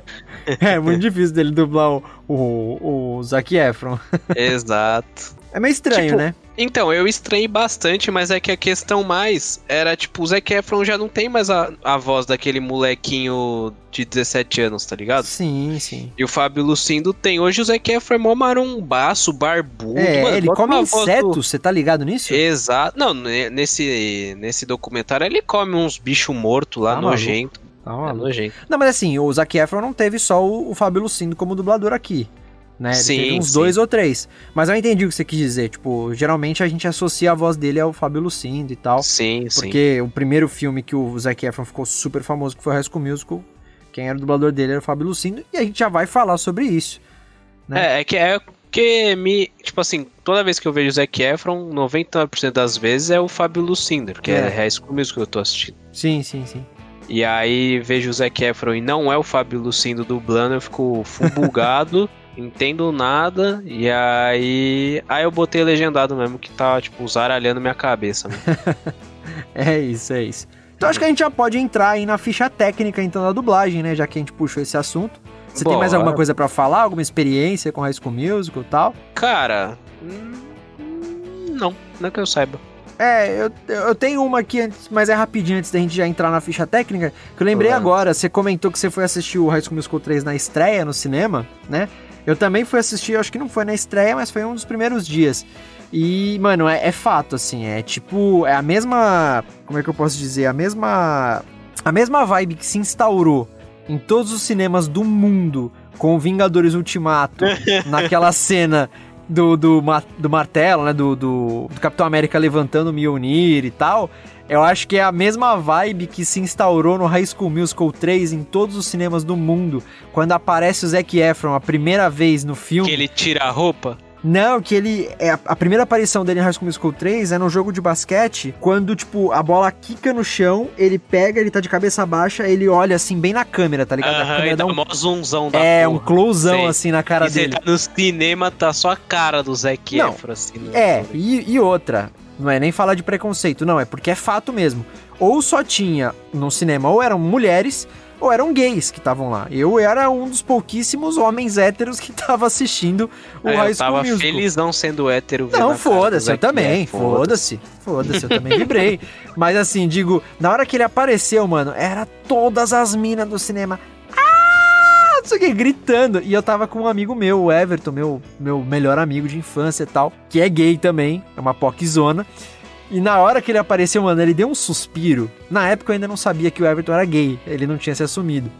[LAUGHS] É muito difícil dele dublar o, o, o Zac Efron. Exato. É meio estranho, Tipo, né? Então, eu estranhei bastante, mas é que a questão mais era, tipo, o Zac Efron já não tem mais a, a voz daquele molequinho de 17 anos, tá ligado? Sim, sim. E o Fábio Lucindo tem. Hoje o Zac Efron é mó marombaço, barbudo. É, mano, ele come voz do- insetos, você tá ligado nisso? Exato. Não, ne- nesse, nesse documentário ele come uns bichos mortos lá, Tá maluco. nojento. Tá É maluco. nojento. Não, mas assim, o Zac Efron não teve só o, o Fábio Lucindo como dublador aqui. Né? Ele Sim, teve uns sim. dois ou três. Mas eu entendi o que você quis dizer. Tipo, geralmente a gente associa a voz dele ao Fábio Lucindo e tal. Sim, sim. Porque o primeiro filme que o Zac Efron ficou super famoso, que foi High School Musical, quem era o dublador dele era o Fábio Lucindo. E a gente já vai falar sobre isso. né? É, é que é que me. Tipo assim, toda vez que eu vejo o Zac Efron, 99% das vezes é o Fábio Lucindo, porque é, É. High School Musical que eu tô assistindo. Sim, sim, sim. E aí vejo o Zac Efron e não é o Fábio Lucindo dublando, eu fico bugado, [LAUGHS] entendo nada, e aí. Aí eu botei legendado mesmo, que tá, tipo, zaralhando minha cabeça. Mano. [LAUGHS] É isso, é isso. Então acho que a gente já pode entrar aí na ficha técnica então da dublagem, né? Já que a gente puxou esse assunto. Você tem mais Bora. alguma coisa pra falar? Alguma experiência com High School Musical e tal? Cara. Não, não é que eu saiba. É, eu, eu tenho uma aqui, antes, mas é rapidinho antes da gente já entrar na ficha técnica, que eu lembrei Claro. agora. Você comentou que você foi assistir o High School Musical 3 na estreia no cinema, né? Eu também fui assistir, acho que não foi na estreia, mas foi um dos primeiros dias. E, mano, é, é fato, assim, é tipo, é a mesma. Como é que eu posso dizer? A mesma. A mesma vibe que se instaurou em todos os cinemas do mundo com Vingadores Ultimato, [LAUGHS] naquela cena do, do, do martelo, né? Do, do, do Capitão América levantando o Mjolnir e tal. Eu acho que é a mesma vibe que se instaurou no High School Musical 3 em todos os cinemas do mundo. Quando aparece o Zac Efron a primeira vez no filme. Que ele tira a roupa. Não, que ele. É, a primeira aparição dele em High School Musical 3 é no jogo de basquete, quando, tipo, a bola quica no chão, ele pega, ele tá de cabeça baixa, ele olha assim, bem na câmera, tá ligado? Aham, a câmera e dá um mó zoomzão da É, porra. um closão assim na cara e dele. tá no cinema, tá só a cara do Zac Não, assim. no- É, e, e outra, não é nem falar de preconceito, não, é porque é fato mesmo. Ou só tinha no cinema, ou eram mulheres, ou eram gays que estavam lá. Eu era um dos pouquíssimos homens héteros que [LAUGHS] tava assistindo o É, High eu School tava Musical. felizão sendo hétero. Não, foda-se, eu Zac também, foda-se, foda-se, eu também vibrei. [LAUGHS] Mas assim, digo, na hora que ele apareceu, mano, era todas as minas do cinema. Ah, não sei o que, gritando. E eu tava com um amigo meu, o Everton, meu, meu melhor amigo de infância e tal, que é gay também, é uma poczona. E na hora que ele apareceu, mano, ele deu um suspiro. Na época eu ainda não sabia que o Everton era gay, ele não tinha se assumido.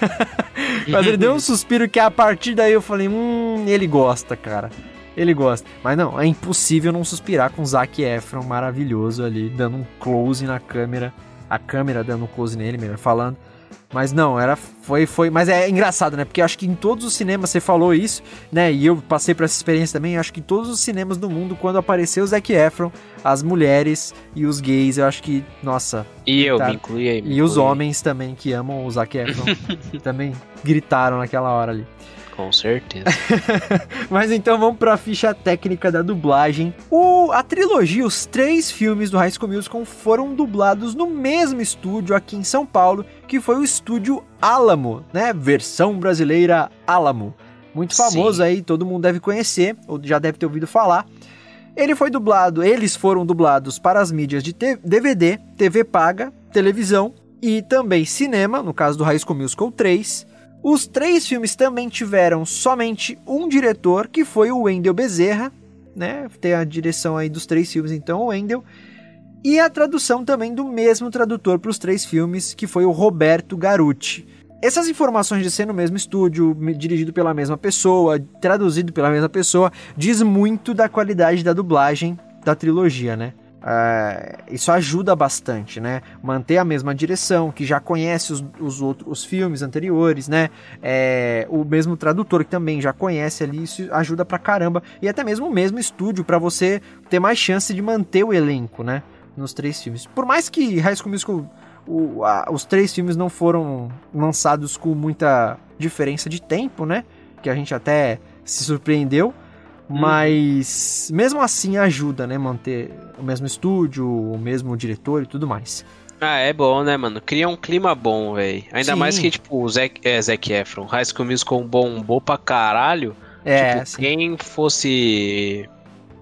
[LAUGHS] Mas ele deu um suspiro que a partir daí eu falei, hum, ele gosta, cara. Ele gosta. Mas não, é impossível não suspirar com o Zac Efron maravilhoso ali, dando um close na câmera. A câmera dando um close nele, melhor falando. Mas não, era foi foi, mas é engraçado, né? Porque eu acho que em todos os cinemas você falou isso, né? E eu passei por essa experiência também, acho que em todos os cinemas do mundo quando apareceu o Zac Efron, as mulheres e os gays, eu acho que, nossa, E eu, Tá. me incluí aí. me e os homens também que amam o Zac Efron [LAUGHS] também gritaram naquela hora ali. Com certeza. [LAUGHS] Mas então vamos para a ficha técnica da dublagem. O, a trilogia, os três filmes do High School Musical foram dublados no mesmo estúdio aqui em São Paulo, que foi o estúdio Alamo, né? Versão brasileira Alamo. Muito famoso Sim. aí, todo mundo deve conhecer, ou já deve ter ouvido falar. Ele foi dublado, eles foram dublados para as mídias de DVD, TV paga, televisão e também cinema, no caso do High School Musical 3. Os três filmes também tiveram somente um diretor, que foi o Wendell Bezerra, né? Tem a direção aí dos três filmes, então, o Wendell. E a tradução também do mesmo tradutor para os três filmes, que foi o Roberto Garuti. Essas informações de ser no mesmo estúdio, dirigido pela mesma pessoa, traduzido pela mesma pessoa, diz muito da qualidade da dublagem da trilogia, né? É, isso ajuda bastante, né? Manter a mesma direção, que já conhece os, os outros os filmes anteriores, né? É, o mesmo tradutor que também já conhece ali, isso ajuda pra caramba. E até mesmo o mesmo estúdio pra você ter mais chance de manter o elenco, né? Nos três filmes. Por mais que High School Musical, o- a- os três filmes não foram lançados com muita diferença de tempo, né? Que a gente até se surpreendeu. Mas mesmo assim ajuda, né? Manter o mesmo estúdio, o mesmo diretor e tudo mais. ah, é bom, né, mano? Cria um clima bom, velho. Ainda Sim. mais que, tipo, o Zac, é, Zac Efron, High School Musical bombou pra caralho. É, tipo, sim. quem fosse...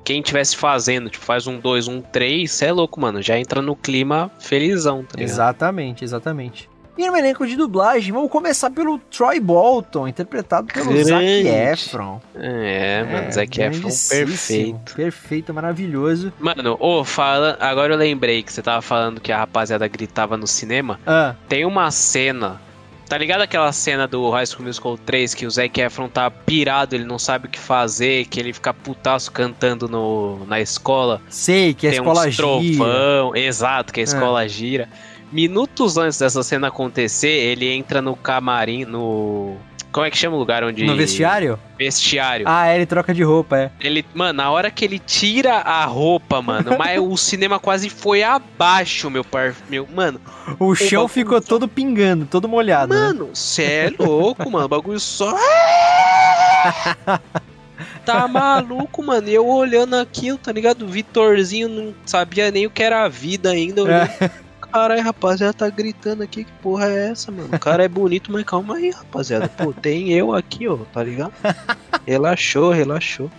Quem tivesse fazendo, tipo, faz um 2, um 3, cê é louco, mano. Já entra no clima felizão, tá ligado? Exatamente, exatamente. E no elenco de dublagem, vamos começar pelo Troy Bolton, interpretado pelo Zac Grande. Efron. É, mano, Zac Efron perfeito. Perfeito, maravilhoso. Mano, ô, fala... agora eu lembrei que você tava falando que a rapaziada gritava no cinema. Ah, Tem uma cena. Tá ligado aquela cena do High School Musical 3 que o Zac Efron tá pirado, ele não sabe o que fazer, que ele fica putaço cantando no, na escola. sei que a tem escola uns gira. trovão, exato, que a É. escola gira. Minutos antes dessa cena acontecer, ele entra no camarim, no. Como é que chama o lugar onde. No vestiário? Vestiário. Ah, é, ele troca de roupa, é. Ele, mano, na hora que ele tira a roupa, mano, mas o cinema quase foi abaixo, meu par. Meu, mano, O chão bagulho ficou todo pingando, todo molhado, né? Mano, cê é [LAUGHS] louco, mano. O bagulho só. [LAUGHS] Tá maluco, mano. E eu olhando aquilo, tá ligado? O Vitorzinho não sabia nem o que era a vida ainda. olhando. Caralho, rapaziada, tá gritando aqui. Que porra é essa, mano? O cara é bonito, mas calma aí, rapaziada. Pô, tem eu aqui, ó, tá ligado? [LAUGHS] Relaxou, relaxou.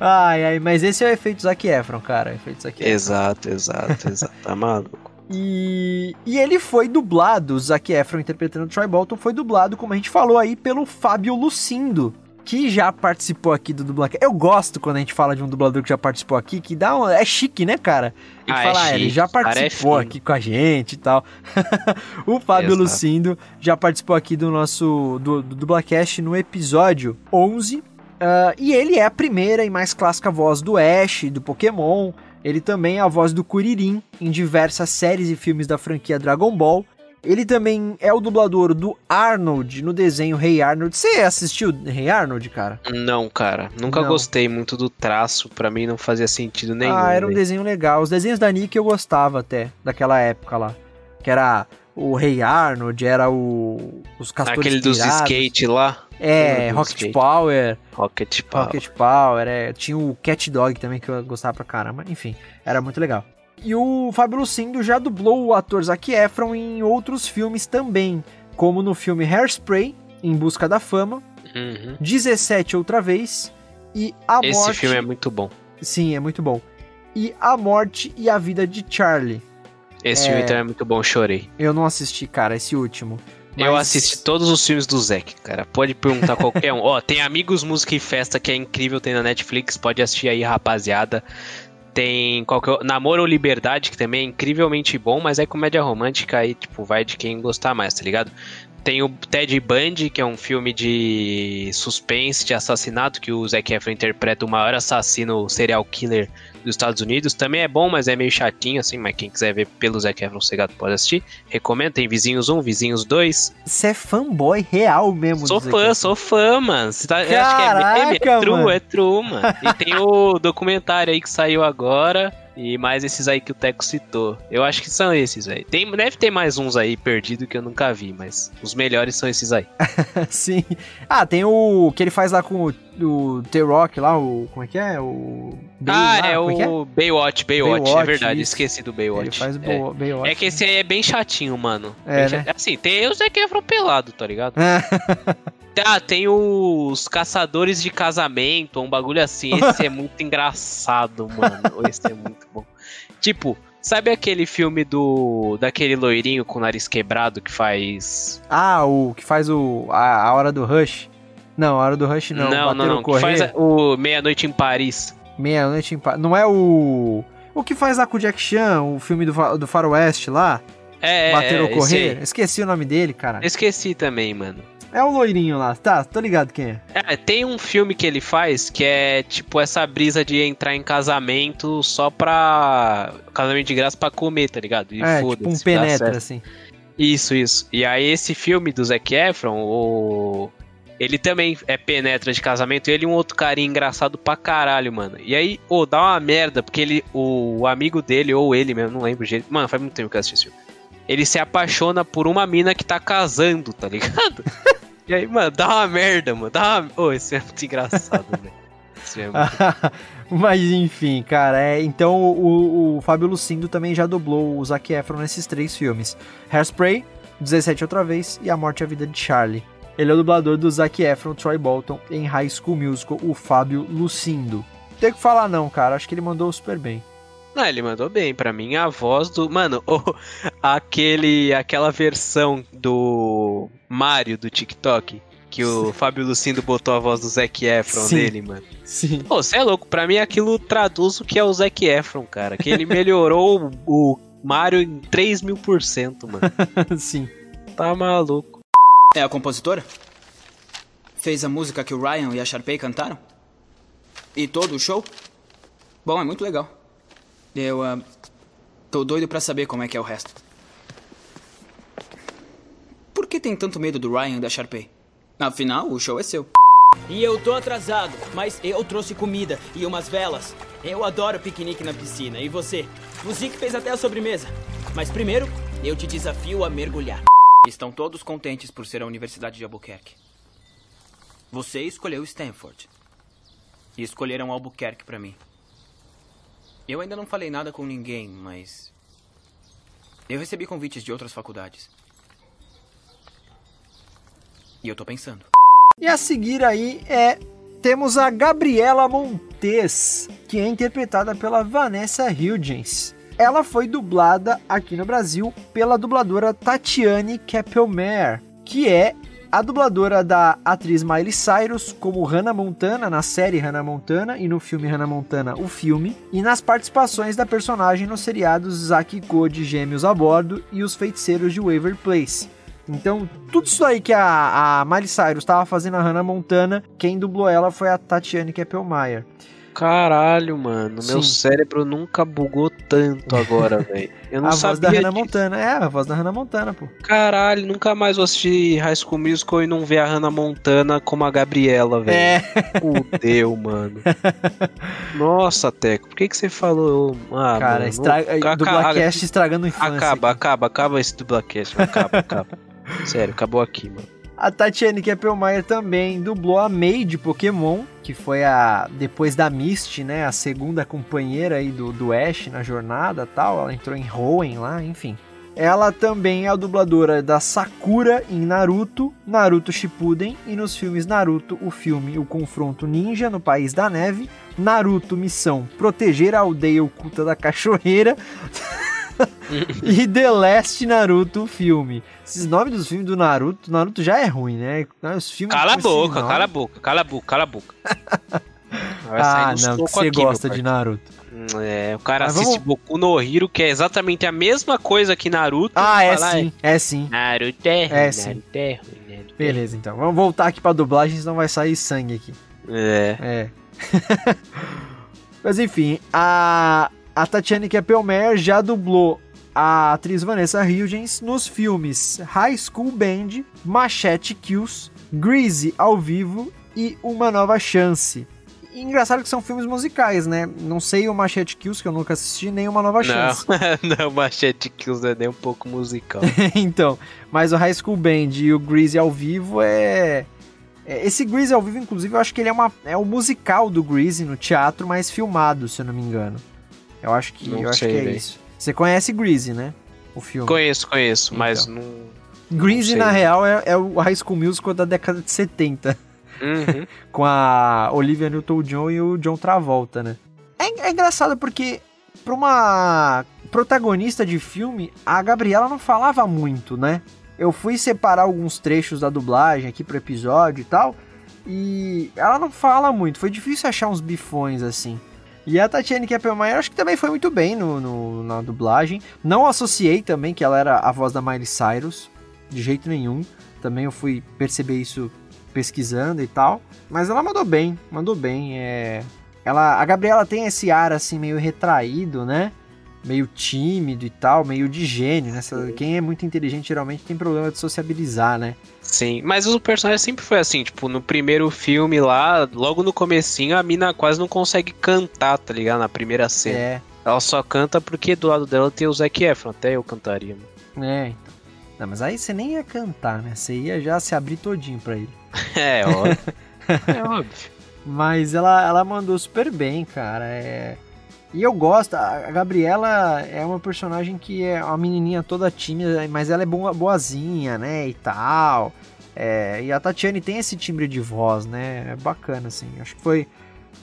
Ai, ai, mas esse é o efeito Zac Efron, cara. O efeito Zac Efron. Exato, exato, exato. Tá maluco. E, e ele foi dublado, o Zac Efron interpretando o Troy Bolton, foi dublado, como a gente falou aí, pelo Fábio Lucindo, que já participou aqui do dublagem. Eu gosto quando a gente fala de um dublador que já participou aqui, que dá um, é chique, né, cara? Gente Ah, é fala, "Ah, ele já é participou fino." aqui com a gente e tal. [LAUGHS] o Fábio Exato. Lucindo já participou aqui do nosso do, do Dublacast no episódio 11. ah, e ele é a primeira e mais clássica voz do Ash, do Pokémon. Ele também é a voz do Kuririn em diversas séries e filmes da franquia Dragon Ball. Ele também é o dublador do Arnold no desenho Rei hey Arnold. Você assistiu Rei hey Arnold, cara? Não, cara. Nunca não. gostei muito do traço. Para mim não fazia sentido nenhum. Ah, era um desenho legal. Os desenhos da Nick eu gostava até, daquela época lá. Que era o Rei hey Arnold, era o os castores Aquele dos skate lá. É, Rocket skate. Power. Rocket Power. Rocket Power, é. Tinha o Cat Dog também que eu gostava pra caramba. Enfim, era muito legal. E o Fábio Lucindo já dublou o ator Zac Efron em outros filmes também, como no filme Hairspray, Em Busca da Fama, uhum. 17 outra vez e A Esse Morte... Esse filme é muito bom. Sim, é muito bom. E A Morte e a Vida de Charlie. Esse é... filme também é muito bom, chorei. Eu não assisti, cara, esse último. Mas... Eu assisti todos os filmes do Zack, cara. Pode perguntar qualquer um. [LAUGHS] Ó, tem Amigos, Música e Festa, que é incrível, tem na Netflix. Pode assistir aí, rapaziada. Tem qualquer... Namoro ou Liberdade, que também é incrivelmente bom, mas é comédia romântica aí, tipo, vai de quem gostar mais, tá ligado? Tem o Ted Bundy, que é um filme de suspense, de assassinato, que o Zac Efron interpreta o maior assassino serial killer dos Estados Unidos. Também é bom, mas é meio chatinho, assim. Mas quem quiser ver pelo Zac Efron Cegado pode assistir. Recomendo. Tem Vizinhos 1, Vizinhos 2. Você é fanboy real mesmo. Sou fã, sou fã, mano. Você tá, Caraca, acho que é meme, é true, mano. é true, mano. E tem o [LAUGHS] documentário aí que saiu agora. E mais esses aí que o Teco citou. Eu acho que são esses, velho. Tem, deve ter mais uns aí perdido que eu nunca vi, mas os melhores são esses aí. [LAUGHS] Sim. Ah, tem o que ele faz lá com o, The-Rock lá, o. Como é que é? O. Bay, ah, lá, é, é o é? Baywatch, Baywatch, Baywatch, é verdade, isso. esqueci do Baywatch. Ele faz o é. Baywatch. É que esse aí é bem chatinho, mano. É, né? Assim, tem os Zac Efron pelado, tá ligado? [LAUGHS] Ah, tem os Caçadores de Casamento, um bagulho assim. Esse é muito [LAUGHS] engraçado, mano. Esse é muito bom. Tipo, sabe aquele filme do. daquele loirinho com o nariz quebrado que faz. Ah, o que faz o. a, a hora do Rush? Não, a hora do Rush não. Não, não, não. Que faz o Meia-Noite em Paris. Meia-Noite em Paris. Não é o. O que faz lá com o Jack Chan, o filme do, do Faroeste lá? É, Bater é, ou Correr? Esqueci o nome dele, cara. Esqueci também, mano. É o loirinho lá, tá? Tô ligado quem é. É, tem um filme que ele faz que é tipo essa brisa de entrar em casamento só pra. Casamento de graça pra comer, tá ligado? E é, tipo um penetra, assim. Isso, isso. E aí esse filme do Zac Efron, o. Ele também é penetra de casamento, ele e um outro carinha engraçado pra caralho, mano. E aí, ô, oh, dá uma merda, porque ele, o, o, amigo dele, ou ele mesmo, não lembro o jeito. Mano, faz muito tempo que eu assisti esse filme. Ele se apaixona por uma mina que tá casando, tá ligado? [LAUGHS] E aí, mano, dá uma merda, mano. Dá uma... Oh, isso é muito engraçado, [LAUGHS] velho. É muito... [LAUGHS] Mas enfim, cara, é, então o, o Fábio Lucindo também já dublou o Zac Efron nesses três filmes: Hairspray, 17 outra vez e A Morte e a Vida de Charlie. Ele é o dublador do Zac Efron, Troy Bolton em High School Musical, o Fábio Lucindo. Tem que falar não, cara, acho que ele mandou super bem. Não, ele mandou bem. Para mim, a voz do. Mano, [LAUGHS] oh, aquele, aquela versão do Mario do TikTok. Que o Fábio Lucindo botou a voz do Zac Efron Sim. nele, mano. Sim. Pô, você é louco. Pra mim, aquilo traduz o que é o Zac Efron, cara. Que ele melhorou o Mario em 3 mil por cento, mano. [LAUGHS] Sim. Tá maluco. É a compositora? Fez a música que o Ryan e a Sharpay cantaram? E todo o show? Bom, é muito legal. Eu, uh, tô doido pra saber como é que é o resto. Por que tem tanto medo do Ryan e da Sharpay? Afinal, o show é seu. E eu tô atrasado, mas eu trouxe comida e umas velas. Eu adoro piquenique na piscina. E você? O Zeke fez até a sobremesa. Mas primeiro, eu te desafio a mergulhar. Estão todos contentes por ser a Universidade de Albuquerque. Você escolheu Stanford. E escolheram Albuquerque para mim. Eu ainda não falei nada com ninguém, mas. Eu recebi convites de outras faculdades. E eu tô pensando. E a seguir aí é. Temos a Gabriela Montes, que é interpretada pela Vanessa Hudgens. Ela foi dublada aqui no Brasil pela dubladora Tatiane Keppelmer, que é a dubladora da atriz Miley Cyrus como Hannah Montana na série Hannah Montana e no filme Hannah Montana, o filme, e nas participações da personagem nos seriados Zack e Cody Gêmeos a Bordo e Os Feiticeiros de Waver Place. Então, tudo isso aí que a, a Miley Cyrus estava fazendo a Hannah Montana, quem dublou ela foi a Tatiane Keppelmeyer. Caralho, mano. Meu Sim. cérebro nunca bugou tanto agora, [LAUGHS] velho. Eu não a sabia voz da Hannah disso. Montana. É, a voz da Hannah Montana, pô. Caralho, nunca mais vou assistir High School Musical e não ver a Hannah Montana como a Gabriela, velho. É. Fudeu, mano. [LAUGHS] Nossa, Teco, por que que você falou... Ah, Cara, mano, estra... Blackcast estragando a infância. Acaba, aqui. acaba, acaba esse Dublacast. Acaba, acaba. [LAUGHS] Sério, acabou aqui, mano. A Tatiane Keppelmeyer também dublou a May de Pokémon, que foi a depois da Misty, né, a segunda companheira aí do, do Ash na jornada, tal. Ela entrou em Hoenn lá, enfim. Ela também é a dubladora da Sakura em Naruto, Naruto Shippuden e nos filmes Naruto, o filme O Confronto Ninja no País da Neve, Naruto Missão Proteger a Aldeia Oculta da Cachoeira [LAUGHS] [LAUGHS] e The Last Naruto o filme. Esses nomes dos filmes do Naruto, Naruto já é ruim, né? Os filmes Cala a boca, cala a boca, cala a boca, cala a boca. Ah, não, que você aqui, gosta de. Naruto. É, o cara Mas assiste vamos- Boku no Hero, que é exatamente a mesma coisa que Naruto. Ah, é fala, sim, é sim. Naruto é ruim, É, sim. Naruto é ruim, Naruto é Beleza, então. Vamos voltar aqui pra dublagem, senão vai sair sangue aqui. É. É. [LAUGHS] Mas enfim, a, a Tatiane Keppelmeyer já dublou a atriz Vanessa Hudgens nos filmes High School Band, Machete Kills, Greasy ao vivo e Uma Nova Chance. E engraçado que são filmes musicais, né? Não sei o Machete Kills, que eu nunca assisti, nem Uma Nova Chance. Não, [LAUGHS] não, Machete Kills não é nem um pouco musical. [LAUGHS] então, mas o High School Band e o Greasy ao vivo é... é- Esse Greasy ao vivo, inclusive, eu acho que ele é, uma, é o musical do Greasy no teatro, mas filmado, se eu não me engano. Eu acho que, Não eu acho que é isso. Você conhece Greasy, né? O filme. conheço, conheço, mas Então. não. Greasy, na real, é, é o High School Musical da década de 70. Uhum. [LAUGHS] com a Olivia Newton-John e o John Travolta, né? É, é engraçado porque pra uma protagonista de filme, a Gabriela não falava muito, né? Eu fui separar alguns trechos da dublagem aqui pro episódio e tal, e ela não fala muito. Foi difícil achar uns bifões assim. E a Tatiane Keppelmeyer acho que também foi muito bem no, no- na dublagem. Não associei também que ela era a voz da Miley Cyrus, de jeito nenhum. Também eu fui perceber isso pesquisando e tal. Mas ela mandou bem, mandou bem. É... Ela, a Gabriela tem esse ar assim meio retraído, né? Meio tímido e tal, meio de gênio, né? Quem é muito inteligente geralmente tem problema de sociabilizar, né? Sim, mas o personagem sempre foi assim, tipo, no primeiro filme lá, logo no comecinho, a mina quase não consegue cantar, tá ligado? Na primeira cena. É, Ela só canta porque do lado dela tem o Zac Efron, até eu cantaria, mano. é. Então. Não, mas aí você nem ia cantar, né? Você ia já se abrir todinho pra ele. [LAUGHS] É, óbvio. é [LAUGHS] óbvio. Mas ela, ela mandou super bem, cara. É... E eu gosto, a Gabriela é uma personagem que é uma menininha toda tímida, mas ela é boa, boazinha, né? E tal. É, E a Tatiane tem esse timbre de voz, né? É bacana, assim. Acho que foi.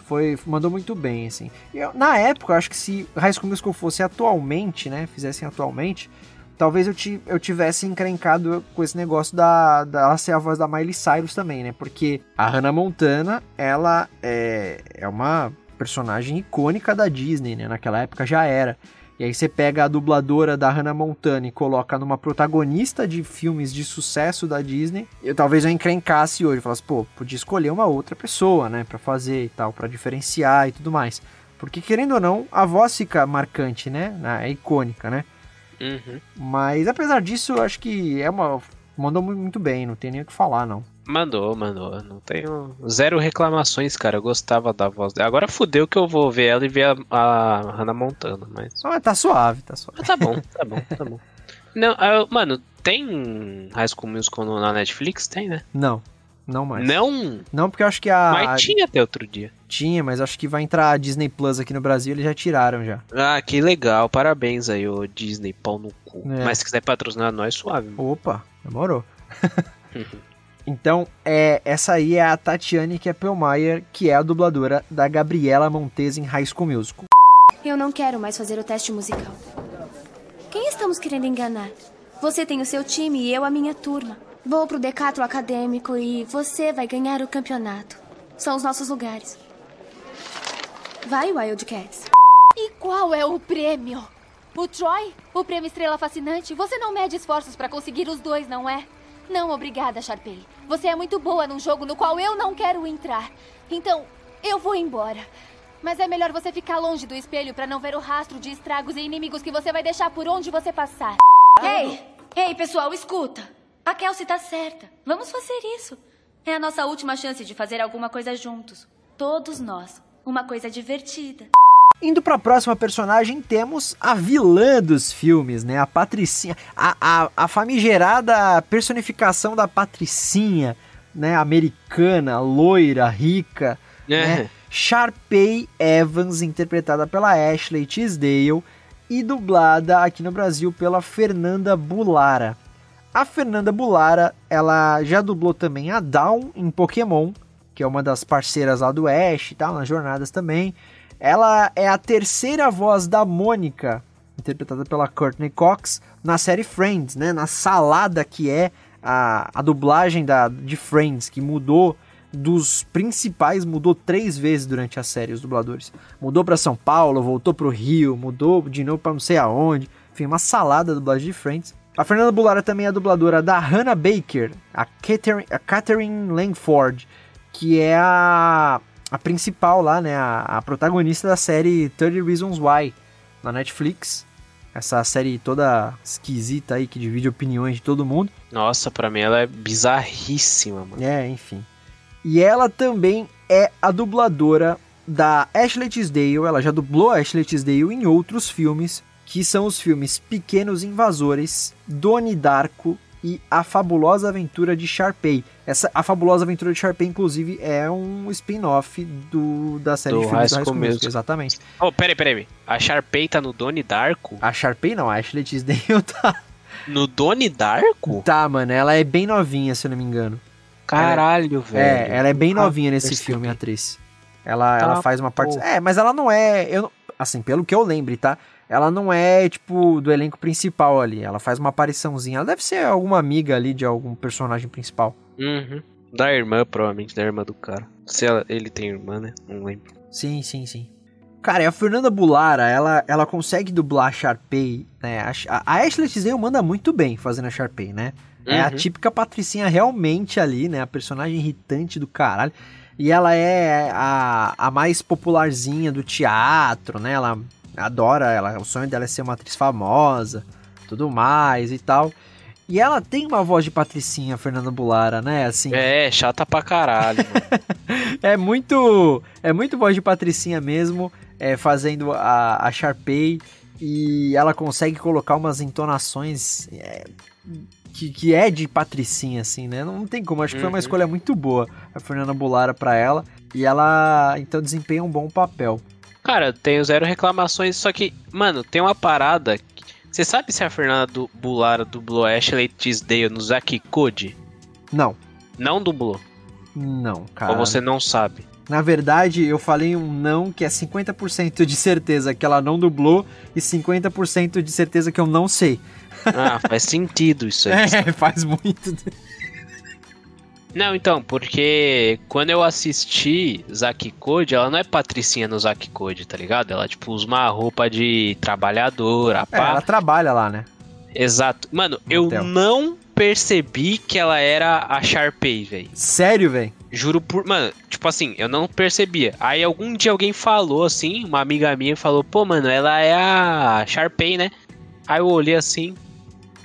foi mandou muito bem, assim. Eu- na época, eu acho que se High School Musical fosse atualmente, né? Fizessem atualmente. Talvez eu, eu tivesse encrencado com esse negócio da, da ser a voz da Miley Cyrus também, né? Porque a Hannah Montana, ela é, é uma personagem icônica da Disney, né? Naquela época já era. E aí você pega a dubladora da Hannah Montana e coloca numa protagonista de filmes de sucesso da Disney. Eu talvez eu encrencasse hoje, falasse, pô, podia escolher uma outra pessoa, né, Pra fazer e tal, pra diferenciar e tudo mais. Porque querendo ou não, a voz fica marcante, né? É icônica, né? Uhum. Mas apesar disso, eu acho que é uma mandou mu- muito bem, não tem nem o que falar, não. Mandou, mandou. Não tenho zero reclamações, cara. Eu gostava da voz dela. Agora fudeu que eu vou ver ela e ver a, a Hannah Montana, mas. Ah, tá suave, tá suave. Mas tá bom, tá bom, tá bom. Não, ah, mano, tem High School Musical na Netflix? Tem, né? Não, não mais. Não, Não, porque eu acho que a, a- mas tinha até outro dia. tinha, mas acho que vai entrar a Disney Plus aqui no Brasil, eles já tiraram já. Ah, que legal. Parabéns aí, ô Disney, pau no cu. É. Mas se quiser patrocinar nós, suave. mano. Opa, demorou. [LAUGHS] então, é, essa aí é a Tatiane Keppelmeyer, que é a dubladora da Gabriela Montez em High School Musical. Eu não quero mais fazer o teste musical. Quem estamos querendo enganar? Você tem o seu time e eu a minha turma. Vou pro Decathlon Acadêmico e você vai ganhar o campeonato. São os nossos lugares. Vai, Wildcats. E qual é o prêmio? O Troy? O prêmio Estrela Fascinante? Você não mede esforços pra conseguir os dois, não é? Não, obrigada, Sharpay. Você é muito boa num jogo no qual eu não quero entrar. Então, eu vou embora. Mas é melhor você ficar longe do espelho pra não ver o rastro de estragos e inimigos que você vai deixar por onde você passar. Ei, ei, pessoal, escuta. A Kelsey tá certa. Vamos fazer isso. É a nossa última chance de fazer alguma coisa juntos. Todos nós. Uma coisa divertida. Indo pra próxima personagem, temos a vilã dos filmes, né? A Patricinha. A, a, a famigerada personificação da Patricinha, né? Americana, loira, rica. É. Né? Sharpay Evans, interpretada pela Ashley Tisdale e dublada aqui no Brasil pela Fernanda Bulara. A Fernanda Bulara, ela já dublou também a Dawn em Pokémon, que é uma das parceiras lá do Ash e tal, nas jornadas também. Ela é a terceira voz da Mônica, interpretada pela Courtney Cox, na série Friends, né? Na salada que é a, a dublagem da, de Friends, que mudou dos principais, mudou três vezes durante a série, os dubladores. Mudou para São Paulo, voltou para o Rio, mudou de novo para não sei aonde. Enfim, uma salada a dublagem de Friends. A Fernanda Bulara também é a dubladora da Hannah Baker, a Catherine, a Catherine Langford, que é a, a principal lá, né? A, a protagonista da série 30 Reasons Why, na Netflix. Essa série toda esquisita aí, que divide opiniões de todo mundo. Nossa, pra mim ela é bizarríssima, mano. É, enfim. E ela também é a dubladora da Ashley Tisdale. Ela já dublou a Ashley Tisdale em outros filmes, que são os filmes Pequenos Invasores, Doni Darko e A Fabulosa Aventura de Sharpay. Essa, a Fabulosa Aventura de Sharpay, inclusive, é um spin-off do, da série Do de filmes High do High School School Musical. Exatamente. Oh, peraí, peraí. A Sharpay tá no Donnie Darko? A Sharpay não, a Ashley Tisdale [LAUGHS] tá... No Donnie Darko? Tá, mano, ela é bem novinha, se eu não me engano. Caralho, velho. É, ela é bem Ah, novinha nesse percebi. filme, a atriz. Ela, Tá, ela faz uma parte. pô. É, mas ela não é. Eu, assim, pelo que eu lembre, tá? Ela não é, tipo, do elenco principal ali. Ela faz uma apariçãozinha. Ela deve ser alguma amiga ali de algum personagem principal. Uhum. Da irmã, provavelmente, da irmã do cara. Se ela- ele tem irmã, né? Não lembro. Sim, sim, sim. Cara, e a Fernanda Bulara, ela, ela consegue dublar a Sharpay, né? A, a Ashley Tisdale manda muito bem fazendo a Sharpay, né? É a Uhum. típica patricinha realmente ali, né? A personagem irritante do caralho. E ela é a, a mais popularzinha do teatro, né? Ela adora, ela, o sonho dela é ser uma atriz famosa, tudo mais e tal. E ela tem uma voz de patricinha, Fernanda Bulara, né? Assim, É, chata pra caralho. [LAUGHS] é muito é muito voz de patricinha mesmo, é, fazendo a, a Sharpay e ela consegue colocar umas entonações é, que, que é de patricinha assim, né? Não tem como, acho que foi uma Uhum. escolha muito boa a Fernanda Bulara pra ela e ela então desempenha um bom papel. Cara, eu tenho zero reclamações, só que, mano, tem uma parada. Você sabe se a Fernanda du- Bulara dublou Ashley Tisdale no Zack Code? Não, Não dublou. não, cara. Ou você não sabe? Na verdade, eu falei um não que é 50% de certeza que ela não dublou e 50% de certeza que eu não sei. Ah, faz sentido isso aí. [LAUGHS] É, faz muito. Não, então, porque quando eu assisti Zack Code, ela não é patricinha no Zack Code, tá ligado? Ela, tipo, usa uma roupa de trabalhadora, É, pá. ela trabalha lá, né? Exato. Mano, eu hotel. não percebi que ela era a Sharpay, velho. Sério, velho? Juro por. Mano, tipo assim, eu não percebia. Aí algum dia alguém falou assim, uma amiga minha falou, pô, mano, ela é a Sharpay, né? Aí eu olhei assim,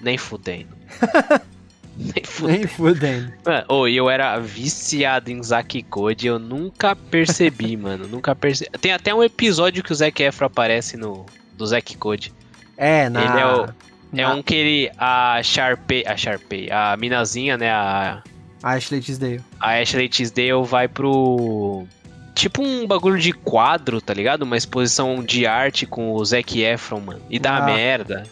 nem fudendo. [LAUGHS] [LAUGHS] nem fudendo. Nem fudendo. Mano, e eu era viciado em Zack Code, eu nunca percebi, [LAUGHS] mano. Nunca percebi. Tem até um episódio que o Zac Efron aparece no do Zack Code. É, na. Ele é o- É na- um que ele. A Sharpay. A Sharpay. A minazinha, né? A, A Ashley Tisdale. a Ashley Tisdale vai pro. Tipo um bagulho de quadro, tá ligado? Uma exposição de arte com o Zac Efron, mano. E dá Ah. merda.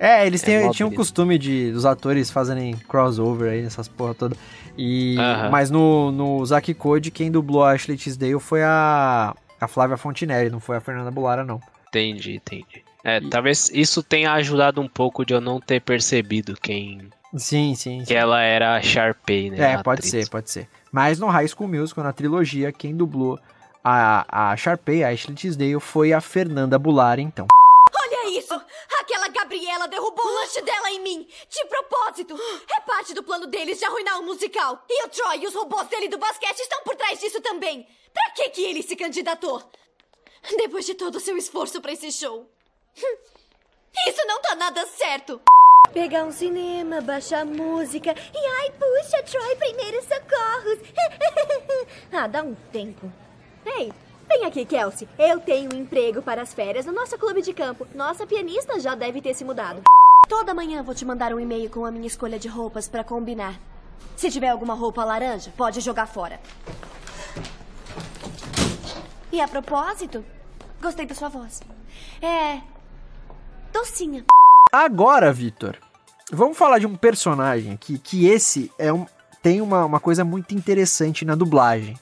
É, eles É têm, mó tinham o costume de dos atores fazerem crossover aí nessas porra toda. E Aham. mas no no Zack Code quem dublou a Ashley Tisdale foi a a Flávia Fontinelli, não foi a Fernanda Bulara não. Entendi, entendi. É, talvez isso tenha ajudado um pouco de eu não ter percebido quem. Sim, sim. Que sim. ela era a Sharpay, né? É, a pode atriz. ser, pode ser. Mas no High School Musical, na trilogia, quem dublou a, a Sharpay, a Ashley Tisdale, foi a Fernanda Bulara, então. Olha isso! Aquela Gabriela derrubou o lanche dela em mim! De propósito! É parte do plano deles de arruinar o musical! E o Troy e os robôs dele do basquete estão por trás disso também! Pra que que ele se candidatou? Depois de todo o seu esforço pra esse show. [LAUGHS] Isso não tá nada certo. Pegar um cinema, baixar música e ai, puxa, Troy, primeiros socorros. [LAUGHS] ah, dá um tempo. Ei, vem aqui, Kelsey. Eu tenho um emprego para as férias no nosso clube de campo. Nossa pianista já deve ter se mudado. Toda manhã vou te mandar um e-mail com a minha escolha de roupas para combinar. Se tiver alguma roupa laranja, pode jogar fora. E a propósito, gostei da sua voz. É. docinha. Agora, Vitor, vamos falar de um personagem aqui, que esse é um, tem uma, uma coisa muito interessante na dublagem.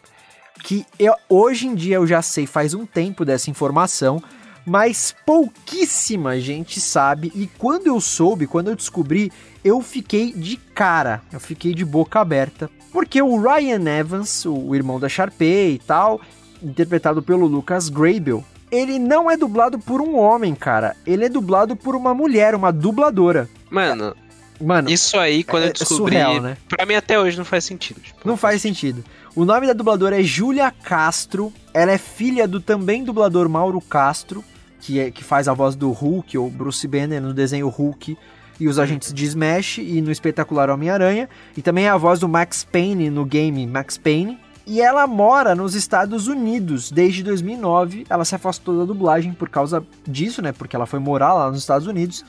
Que eu, hoje em dia eu já sei faz um tempo dessa informação, mas pouquíssima gente sabe. E quando eu soube, quando eu descobri, eu fiquei de cara, eu fiquei de boca aberta. Porque o Ryan Evans, o irmão da Sharpay e tal, interpretado pelo Lucas Grable, ele não é dublado por um homem, cara. Ele é dublado por uma mulher, uma dubladora. Mano, Mano, isso aí, quando é- eu é descobri, surreal, né? pra mim até hoje não faz sentido. tipo, não faz sentido. O nome da dubladora é Júlia Castro. Ela é filha do também dublador Mauro Castro, que, é, que faz a voz do Hulk, ou Bruce Banner no desenho Hulk e os agentes de Smash e no espetacular Homem-Aranha. E também é a voz do Max Payne no game Max Payne. E ela mora nos Estados Unidos desde 2009. Ela se afastou da dublagem por causa disso, né? Porque ela foi morar lá nos Estados Unidos.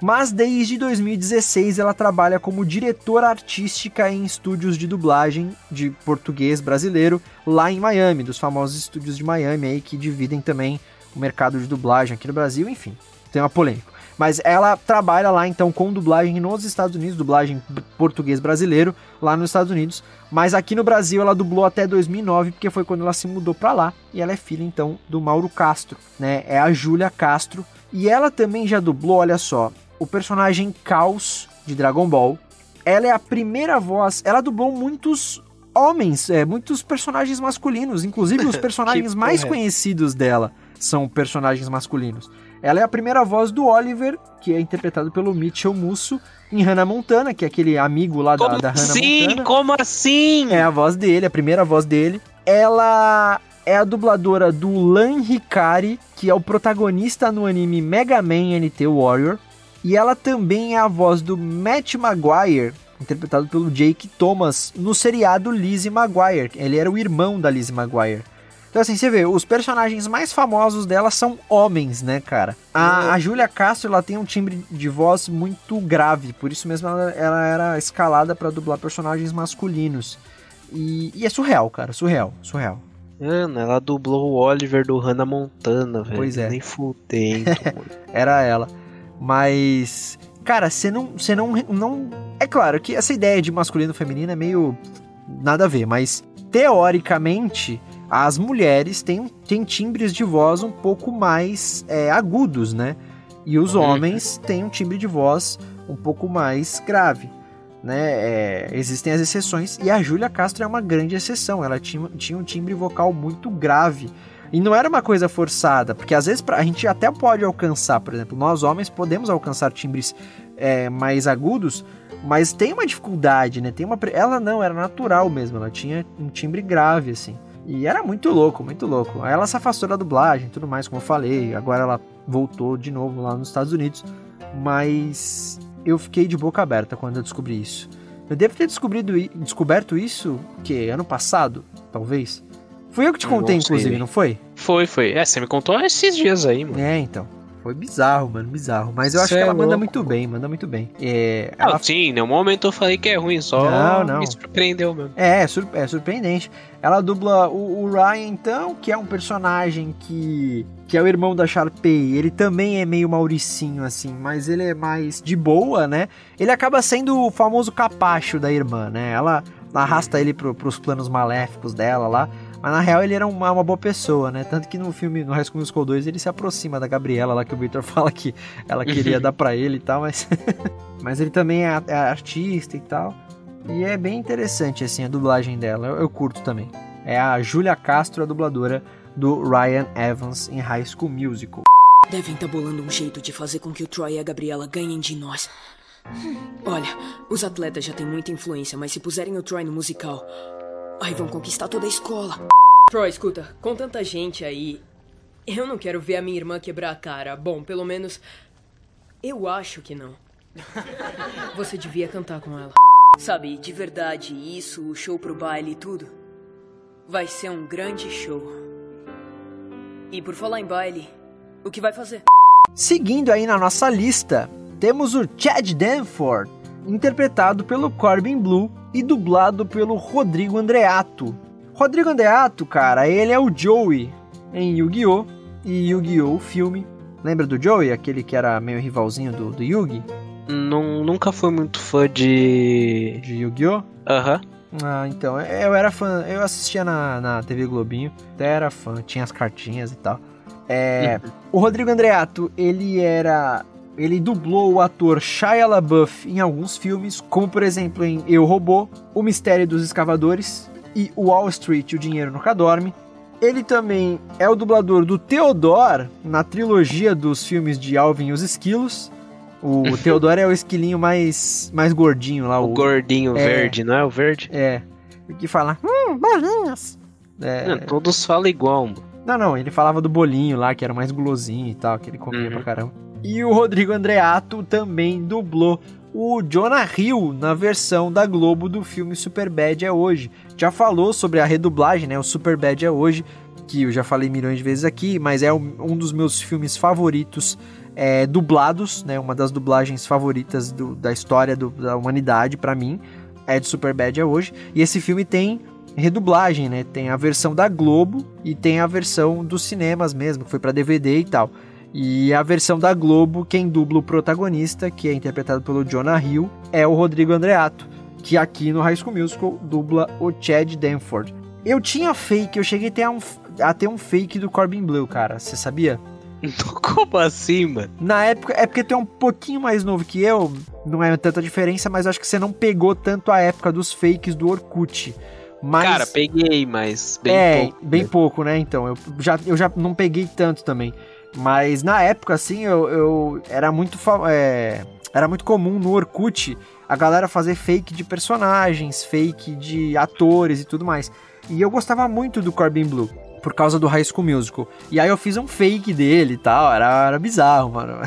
Mas desde 2016 ela trabalha como diretora artística em estúdios de dublagem de português brasileiro lá em Miami, dos famosos estúdios de Miami aí que dividem também o mercado de dublagem aqui no Brasil, enfim, tema polêmico. Mas ela trabalha lá então com dublagem nos Estados Unidos, dublagem português brasileiro lá nos Estados Unidos, mas aqui no Brasil ela dublou até 2009, porque foi quando ela se mudou pra lá, e ela é filha então do Mauro Castro, né? É a Júlia Castro, e ela também já dublou, olha só, o personagem Caos de Dragon Ball. Ela é a primeira voz, ela dublou muitos homens, é, muitos personagens masculinos, inclusive os [LAUGHS] personagens mais é? conhecidos dela são personagens masculinos. Ela é a primeira voz do Oliver, que é interpretado pelo Mitchell Musso, em Hannah Montana, que é aquele amigo lá da, Como da Hannah assim? Montana. Como assim? É a voz dele, a primeira voz dele. Ela é a dubladora do Lan Hikari, que é o protagonista no anime Mega Man NT Warrior. E ela também é a voz do Matt Maguire, interpretado pelo Jake Thomas, no seriado Lizzie Maguire. Ele era o irmão da Lizzie Maguire. Então assim, você vê, os personagens mais famosos dela são homens, né, cara? A, a Júlia Castro, ela tem um timbre de voz muito grave, por isso mesmo ela, ela era escalada pra dublar personagens masculinos. E, e é surreal, cara, surreal, surreal. Mano, ela dublou o Oliver do Hannah Montana, velho. Pois é. Nem [LAUGHS] mano. Era ela. Mas, cara, você não, você não, não. É claro que essa ideia de masculino e feminino é meio nada a ver, mas teoricamente as mulheres têm, têm timbres de voz um pouco mais é, agudos, né? E os Uhum. homens têm um timbre de voz um pouco mais grave. Né? É, existem as exceções e a Júlia Castro é uma grande exceção. Ela tinha, tinha um timbre vocal muito grave. E não era uma coisa forçada, porque às vezes a gente até pode alcançar, por exemplo, nós homens podemos alcançar timbres é, mais agudos, mas tem uma dificuldade, né? Tem uma, ela não, era natural mesmo, ela tinha um timbre grave, assim. E era muito louco, muito louco. Aí ela se afastou da dublagem tudo mais, como eu falei. Agora ela voltou de novo lá nos Estados Unidos. Mas eu fiquei de boca aberta quando eu descobri isso. Eu devo ter descobrido, descoberto isso, que ano passado, talvez. Fui eu que te contei, inclusive, velho. não foi? Foi, foi. É, você me contou esses dias aí, mano. É, então. Foi bizarro, mano, bizarro. Mas eu acho Cê que é ela manda louco, muito bem, manda muito bem. É, Não, ela sim, em nenhum momento eu falei que é ruim, só Não, não. me surpreendeu mesmo. É, é, sur- é surpreendente. Ela dubla o, o Ryan, então, que é um personagem que. que é o irmão da Sharpay. Ele também é meio Mauricinho, assim, mas ele é mais de boa, né? Ele acaba sendo o famoso capacho da irmã, né? Ela arrasta ele pro, pros planos maléficos dela lá. Mas na real ele era uma, uma boa pessoa, né? Tanto que no filme, no High School Musical 2, ele se aproxima da Gabriela lá, que o Victor [LAUGHS] fala que ela queria [LAUGHS] dar pra ele e tal, mas. [LAUGHS] mas ele também é, é artista e tal. E é bem interessante, assim, a dublagem dela. Eu, eu curto também. É a Julia Castro, a dubladora do Ryan Evans em High School Musical. Devem estar bolando um jeito de fazer com que o Troy e a Gabriela ganhem de nós. Olha, os atletas já têm muita influência, mas se puserem o Troy no musical, aí vão conquistar toda a escola. Troy, escuta, com tanta gente aí, Eu não quero ver a minha irmã quebrar a cara. Bom, pelo menos. Eu acho que não. [LAUGHS] Você devia cantar com ela. Sabe, de verdade, isso, o show pro baile e tudo. Vai ser um grande show. E por falar em baile, o que vai fazer? Seguindo aí na nossa lista, temos o Chad Danforth, interpretado pelo Corbin Blue e dublado pelo Rodrigo Andreato. Rodrigo Andreato, cara, ele é o Joey em Yu-Gi-Oh! e Yu-Gi-Oh! filme. Lembra do Joey, aquele que era meio rivalzinho do, do Yugi? Não, nunca fui muito fã de. De Yu-Gi-Oh! Aham. Ah, então, eu era fã, eu assistia na, na TV Globinho, até era fã, tinha as cartinhas e tal. É, o Rodrigo Andreato, ele era. Ele dublou o ator Shia LaBeouf em alguns filmes, como por exemplo em Eu Robô, O Mistério dos Escavadores e Wall Street, O Dinheiro Nunca Dorme. Ele também é o dublador do Theodore na trilogia dos filmes de Alvin e os Esquilos. O [LAUGHS] Theodore é o esquilinho mais, mais gordinho lá. O, gordinho é. verde, não é o verde? É. O que fala, hum, bolinhas. É, Não, todos falam igual, mano. não, não, ele falava do bolinho lá, que era mais gulosinho e tal, que ele comia Uhum. pra caramba. E o Rodrigo Andreato também dublou o Jonah Hill na versão da Globo do filme Superbad é hoje. Já falou sobre a redublagem, né? O Superbad é hoje, que eu já falei milhões de vezes aqui, mas é um dos meus filmes favoritos é, dublados, né? Uma das dublagens favoritas do- da história do- da humanidade pra mim é de Superbad é hoje. E esse filme tem redublagem, né? Tem a versão da Globo e tem a versão dos cinemas mesmo, que foi pra DVD e tal. E a versão da Globo, quem dubla o protagonista, que é interpretado pelo Jonah Hill, é o Rodrigo Andreato, que aqui no High School Musical dubla o Chad Danforth. Eu tinha fake, eu cheguei a ter um, a ter um fake do Corbin Blue, cara, você sabia? [LAUGHS] Como assim, mano? Na época, é porque tu é um pouquinho mais novo que eu, não é tanta diferença, mas eu acho que você não pegou tanto a época dos fakes do Orkut. Mas, Cara, peguei, mas bem é, pouco. bem pouco, né? Então, eu já, eu já não peguei tanto também. Mas na época, assim, eu, eu era muito é, era muito comum no Orkut a galera fazer fake de personagens, fake de atores e tudo mais. E eu gostava muito do Corbin Blue. Por causa do High School Musical. E aí eu fiz um fake dele e tal. Era, era bizarro, mano.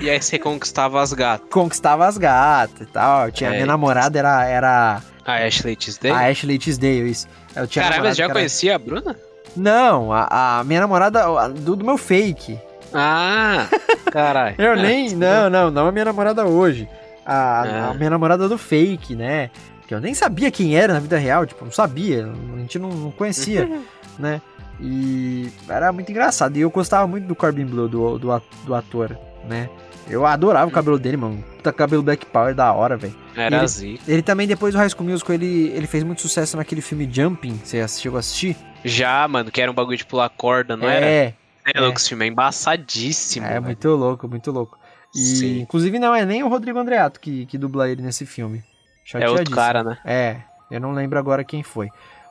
E aí você conquistava as gatas. Conquistava as gatas e tal. Tinha, É. Minha namorada era, era A Ashley Tisdale? a Ashley Tisdale, isso. Eu tinha já conhecia a Bruna? Não, a, a minha namorada a- do, do meu fake. Ah, caralho. [LAUGHS] Eu nem. [LAUGHS] Não, não, não a minha namorada hoje. A, Ah. a minha namorada do fake, né? Que eu nem sabia quem era na vida real, tipo, não sabia. A gente não, não conhecia, [LAUGHS] né? E era muito engraçado. E eu gostava muito do Corbin Blue, do, do, do ator, né? Eu adorava o cabelo dele, mano. Puta cabelo Black Power da hora, velho. Era Ele- zica. Ele também, depois do High School Musical, ele, ele fez muito sucesso naquele filme Jumping. Você chegou a assistir? Já, mano, que era um bagulho de pular corda, não era? é, É louco, esse filme é embaçadíssimo. é velho. muito louco, muito louco. E, Sim. inclusive, não é nem o Rodrigo Andreato que, que dubla ele nesse filme. É outro cara, né? É, eu não lembro agora quem foi.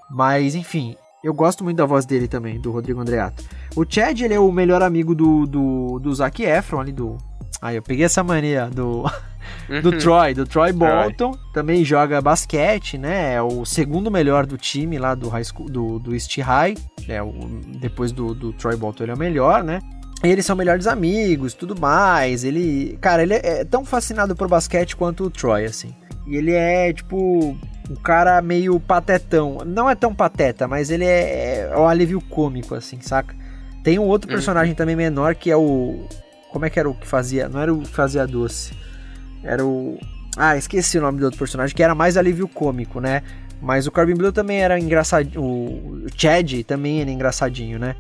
Mas, enfim, eu gosto muito da voz dele também, do Rodrigo Andreato. O Chad, ele é o melhor amigo do, do, do Zac Efron ali, do... Aí, eu peguei essa mania do... [LAUGHS] do Troy, do Troy Bolton, também joga basquete, né? É o segundo melhor do time lá do High School, do, do East High. É o, depois do, do Troy Bolton ele é o melhor, né? E eles são melhores amigos, tudo mais. Ele, cara, ele é tão fascinado por basquete quanto o Troy, assim. E ele é tipo um cara meio patetão. Não é tão pateta, mas ele é, é um alívio cômico, assim, saca? Tem um outro Uhum. personagem também menor que é o. Como é que era o que fazia? Não era o que fazia doce. Era o. Ah, esqueci o nome do outro personagem, que era mais alívio cômico, né? Mas o Corbin Blue também era engraçadinho. O Chad também era engraçadinho, né?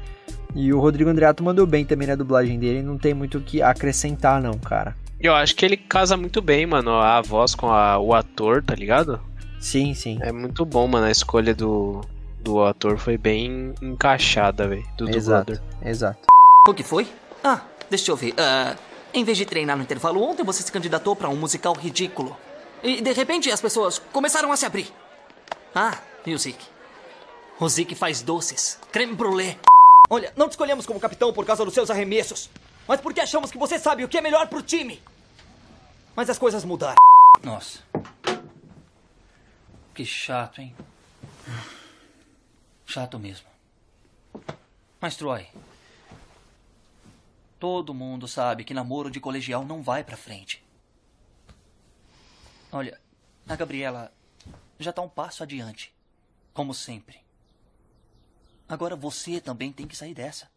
E o Rodrigo Andreato mandou bem também na dublagem dele. Não tem muito o que acrescentar, não, cara. Eu acho que ele casa muito bem, mano, a voz com a- o ator, tá ligado? Sim, sim. É muito bom, mano, a escolha do, do ator foi bem encaixada, velho, do Exato, dublador. exato. O que foi? Ah, deixa eu ver. Ah, em vez de treinar no intervalo ontem, você se candidatou pra um musical ridículo. E de repente as pessoas começaram a se abrir. Ah, e o Zik? O Zik faz doces, creme brulee. Olha, não te escolhemos como capitão por causa dos seus arremessos, mas porque achamos que você sabe o que é melhor pro time. Mas as coisas mudaram. Nossa. Que chato, hein? Chato mesmo. Mas, Troy, Todo mundo sabe que namoro de colegial não vai pra frente. Olha, a Gabriela já tá um passo adiante. Como sempre. Agora você também tem que sair dessa.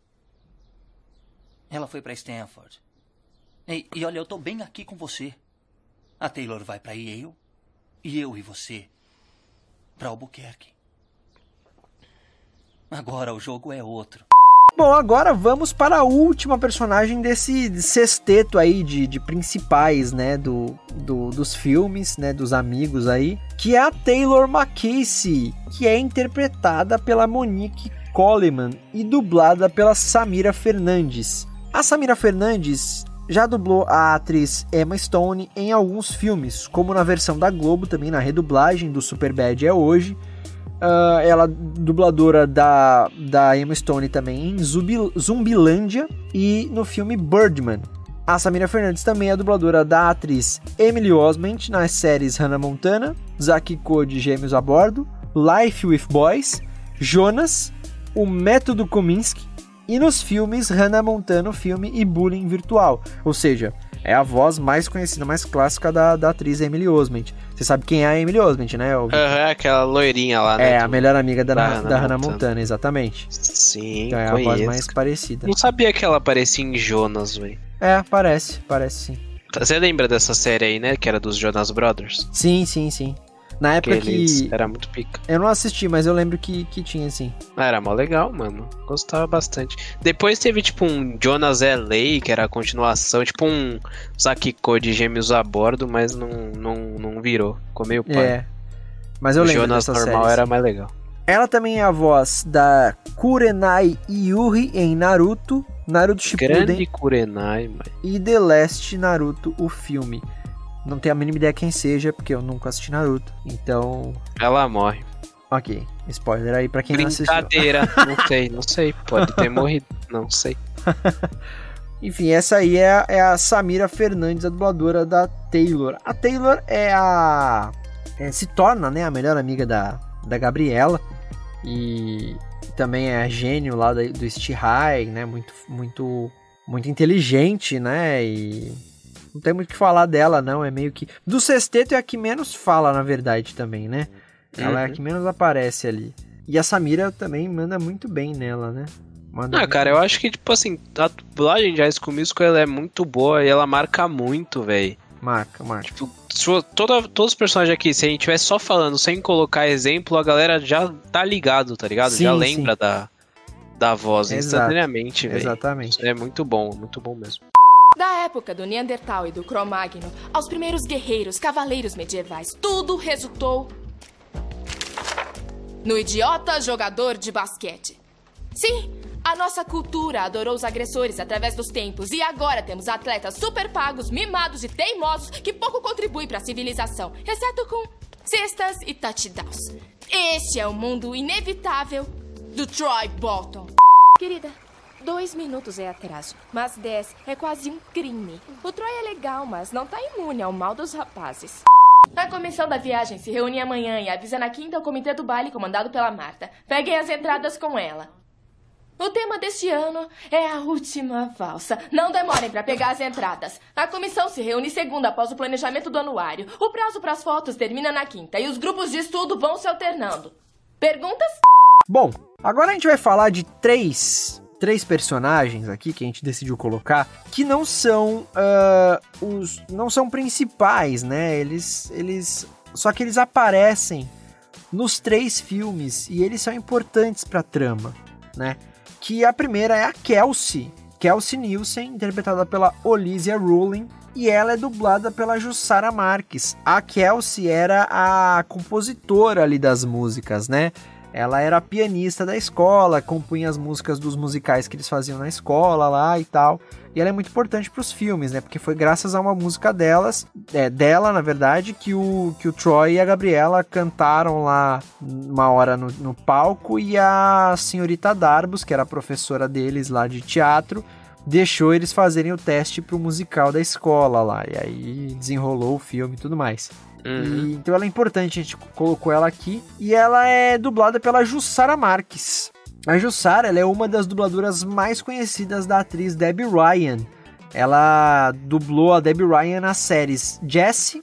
Ela foi pra Stanford. E, e olha, eu tô bem aqui com você. A Taylor vai pra Yale. E eu e você pra Albuquerque. Agora o jogo é outro. Bom, agora vamos para a última personagem desse sexteto aí de, de principais, né, do, do, dos filmes, né, dos amigos aí, que é a Taylor McCasey, que é interpretada pela Monique Coleman e dublada pela Samira Fernandes. A Samira Fernandes já dublou a atriz Emma Stone em alguns filmes, como na versão da Globo, também na redublagem do Superbad é hoje, Uh, ela dubladora da, da Emma Stone também em Zumbi, Zumbilândia e no filme Birdman. A Samira Fernandes também é dubladora da atriz Emily Osment nas séries Hannah Montana, Zack Code Gêmeos a Bordo, Life with Boys, Jonas, O Método Kominsky e nos filmes Hannah Montana, o filme e Bullying Virtual. Ou seja, é a voz mais conhecida, mais clássica da, da atriz Emily Osment. Você sabe quem é a Emily Osment, né? Aham, uhum, aquela loirinha lá, né? É, a melhor amiga da, da, Hannah, da Hannah Montana. Montana. exatamente. Sim, Então é a voz mais parecida. Não sabia que ela aparecia em Jonas, velho. É, parece, parece sim. Você lembra dessa série aí, né? Que era dos Jonas Brothers? Sim, sim, sim. Na época que. Era muito pica. Eu não assisti, mas eu lembro que, que tinha, sim. Era mó legal, mano. Gostava bastante. Depois teve, tipo, um Jonas L.A., que era a continuação. Tipo, um Zack Code Gêmeos a Bordo, mas não, não, não virou. Ficou meio pai. É. Mas eu o lembro Jonas normal série, era mais legal. Ela também é a voz da Kurenai Yuri em Naruto, Naruto Shippuden Grande Kurenai, mano. e The Last Naruto, o filme. Não tenho a mínima ideia quem seja, porque eu nunca assisti Naruto. Então, Ela morre. ok. Spoiler aí pra quem não assistiu. Brincadeira. [LAUGHS] não sei, não sei. Pode ter morrido. Não sei. [LAUGHS] Enfim, essa aí é, a- é a Samira Fernandes, a dubladora da Taylor. A Taylor é a. é, se torna né, a melhor amiga da, da Gabriela. E também é a gênio lá do Steve High, né? Muito, muito, muito inteligente, né? E não tem muito o que falar dela, não. É meio que. Do sexteto é a que menos fala, na verdade, também, né? Ela é a Uhum. que menos aparece ali. E a Samira também manda muito bem nela, né? Manda Ah, cara, eu acho que, tipo assim, a dublagem de High School Musical ela é muito boa e ela marca muito, velho. Marca, marca. Tipo, toda, todos os personagens aqui, se a gente tivesse só falando sem colocar exemplo, a galera já tá ligado, tá ligado? Sim, já sim. lembra da, da voz Exato. instantaneamente, velho. Exatamente. É muito bom, muito bom mesmo. Da época do Neandertal e do Cro-Magnon aos primeiros guerreiros, cavaleiros medievais, tudo resultou no idiota jogador de basquete. Sim, a nossa cultura adorou os agressores através dos tempos e agora temos atletas super pagos, mimados e teimosos que pouco contribuem para a civilização, exceto com cestas e touchdowns. Este é o mundo inevitável do Troy Bolton. Querida, dois minutos é atraso, mas dez é quase um crime. O Troy é legal, mas não tá imune ao mal dos rapazes. A comissão da viagem se reúne amanhã e avisa na quinta o comitê do baile comandado pela Marta. Peguem as entradas com ela. O tema deste ano é a última valsa. Não demorem para pegar as entradas. A comissão se reúne segunda após o planejamento do anuário. O prazo para as fotos termina na quinta e os grupos de estudo vão se alternando. Perguntas? Bom, agora a gente vai falar de três, três personagens aqui que a gente decidiu colocar que não são ah, os não são principais, né? Eles eles só que eles aparecem nos três filmes e eles são importantes para trama, né? Que a primeira é a Kelsey, Kelsey Nielsen, interpretada pela Olivia Rowling, e ela é dublada pela Jussara Marques. A Kelsey era a compositora ali das músicas, né? Ela era pianista da escola, compunha as músicas dos musicais que eles faziam na escola lá e tal. E ela é muito importante para os filmes, né? Porque foi graças a uma música delas, é, dela, na verdade, que o, que o Troy e a Gabriela cantaram lá uma hora no, no palco e a senhorita Darbus, que era a professora deles lá de teatro, deixou eles fazerem o teste pro musical da escola lá. E aí desenrolou o filme e tudo mais. E, então ela é importante, a gente colocou ela aqui. E ela é dublada pela Jussara Marques. A Jussara ela é uma das dubladoras mais conhecidas da atriz Debbie Ryan. Ela dublou a Debbie Ryan nas séries Jessie,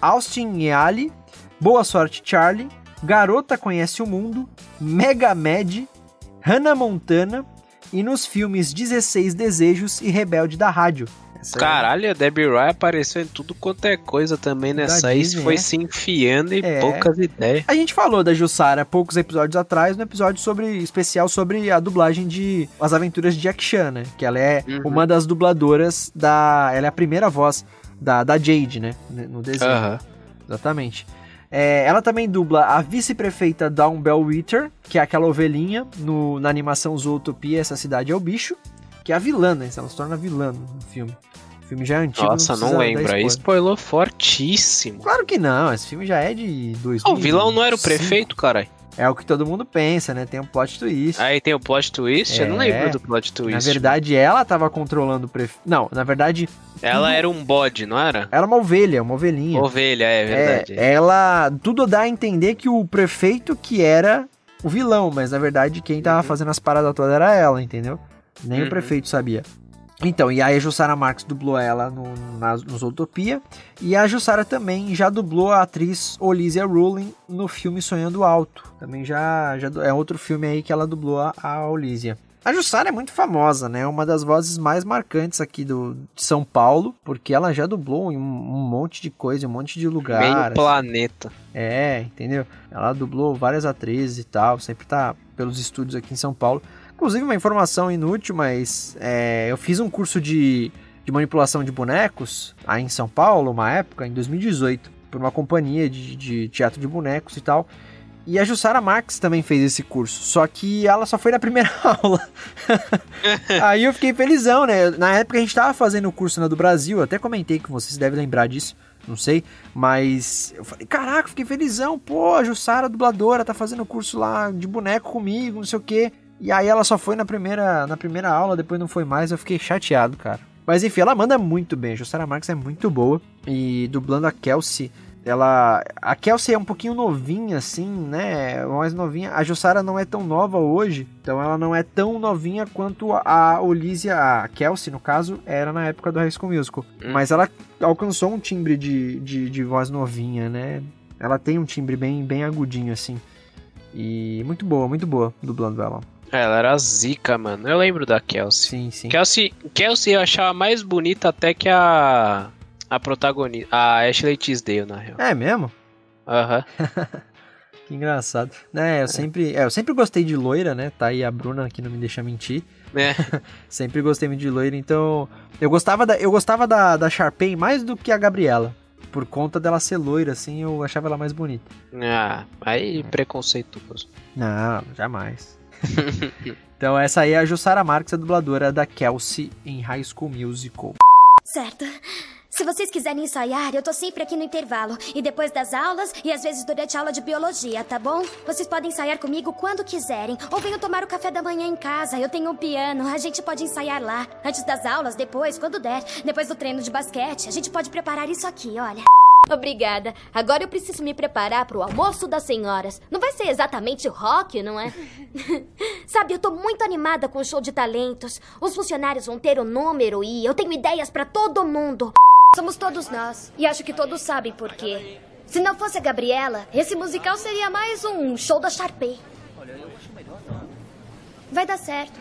Austin e Ali, Boa Sorte Charlie, Garota Conhece o Mundo, Mega Mad, Hannah Montana e nos filmes 16 Desejos e Rebelde da Rádio. Essa Caralho, a Debbie Ryan apareceu em tudo quanto é coisa também nessa aí, foi é. se enfiando em é. poucas ideias. A gente falou da Jussara poucos episódios atrás, no episódio sobre especial sobre a dublagem de As Aventuras de Jack Chan, né? Que ela é uhum. uma das dubladoras da... Ela é a primeira voz da, da Jade, né? No desenho. Uhum. Exatamente. É, ela também dubla a vice-prefeita Dawn Bellwether, que é aquela ovelhinha no, na animação Zootopia, essa cidade é o bicho, que é a vilã, né? Ela se torna vilã no filme. O filme já é antigo. Nossa, não, não lembro. Aí spoilou fortíssimo. Claro que não, esse filme já é de 2000. Oh, o vilão não era o prefeito, caralho? É o que todo mundo pensa, né? Tem um plot twist. Aí tem o plot twist? É, eu não lembro do plot twist. Na verdade, ela tava controlando o prefeito. Não, na verdade. Ela tudo... era um bode, não era? Era uma ovelha, uma ovelhinha. Ovelha, é verdade. É, ela. Tudo dá a entender que o prefeito que era o vilão, mas na verdade quem tava uhum. fazendo as paradas todas era ela, entendeu? Nem uhum. o prefeito sabia. Então, e aí a Jussara Marques dublou ela no, na, no Zootopia. E a Jussara também já dublou a atriz Olivia Rowling no filme Sonhando Alto. Também já, já é outro filme aí que ela dublou a, a Olivia. A Jussara é muito famosa, né? Uma das vozes mais marcantes aqui do, de São Paulo, porque ela já dublou em um, um monte de coisa, em um monte de lugar. Meio assim. planeta. É, entendeu? Ela dublou várias atrizes e tal, sempre tá pelos estúdios aqui em São Paulo. Inclusive, uma informação inútil, mas é, eu fiz um curso de, de manipulação de bonecos aí em São Paulo, uma época, em 2018, por uma companhia de, de teatro de bonecos e tal. E a Jussara Marx também fez esse curso, só que ela só foi na primeira [LAUGHS] aula. [LAUGHS] Aí eu fiquei felizão, né? Na época a gente tava fazendo o curso na do Brasil, eu até comentei com vocês, devem lembrar disso, não sei, mas eu falei, caraca, fiquei felizão, pô, a Jussara, dubladora, tá fazendo o curso lá de boneco comigo, não sei o quê. E aí ela só foi na primeira, na primeira aula, depois não foi mais, eu fiquei chateado, cara. Mas enfim, ela manda muito bem, a Jussara Marques é muito boa. E dublando a Kelsey, ela. A Kelsey é um pouquinho novinha, assim, né? Mais novinha. A Jussara não é tão nova hoje, então ela não é tão novinha quanto a Olísia, a Kelsey, no caso, era na época do High School Musical. Hum. Mas ela alcançou um timbre de, de, de voz novinha, né? Ela tem um timbre bem, bem agudinho, assim. E muito boa, muito boa dublando ela. Ela era zica, mano. Eu lembro da Kelsey. Sim, sim. Kelsey, Kelsey eu achava mais bonita até que a. A protagonista. A Ashley Tisdale, na real. É mesmo? Aham. [LAUGHS] que engraçado. Né, eu é. sempre. É, eu sempre gostei de loira, né? Tá aí a Bruna que não me deixa mentir. É. [LAUGHS] sempre gostei muito de loira, então. Eu gostava da, eu gostava da, da Sharpay mais do que a Gabriela. Por conta dela ser loira, assim, eu achava ela mais bonita. Ah, aí preconceituoso. Não, jamais. [LAUGHS] então essa aí é a Jussara Marques, a dubladora da Kelsey em High School Musical. Certo. Se vocês quiserem ensaiar, eu tô sempre aqui no intervalo. E depois das aulas, e às vezes durante a aula de biologia, tá bom? Vocês podem ensaiar comigo quando quiserem. Ou venham tomar o café da manhã em casa. Eu tenho um piano, a gente pode ensaiar lá. Antes das aulas, depois, quando der. Depois do treino de basquete, a gente pode preparar isso aqui, olha. Obrigada. Agora eu preciso me preparar para o almoço das senhoras. Não vai ser exatamente rock, não é? [LAUGHS] Sabe, eu tô muito animada com o show de talentos. Os funcionários vão ter o número e eu tenho ideias para todo mundo. Somos todos nós. E acho que todos sabem por quê. Se não fosse a Gabriela, esse musical seria mais um show da Sharpay. Vai dar certo.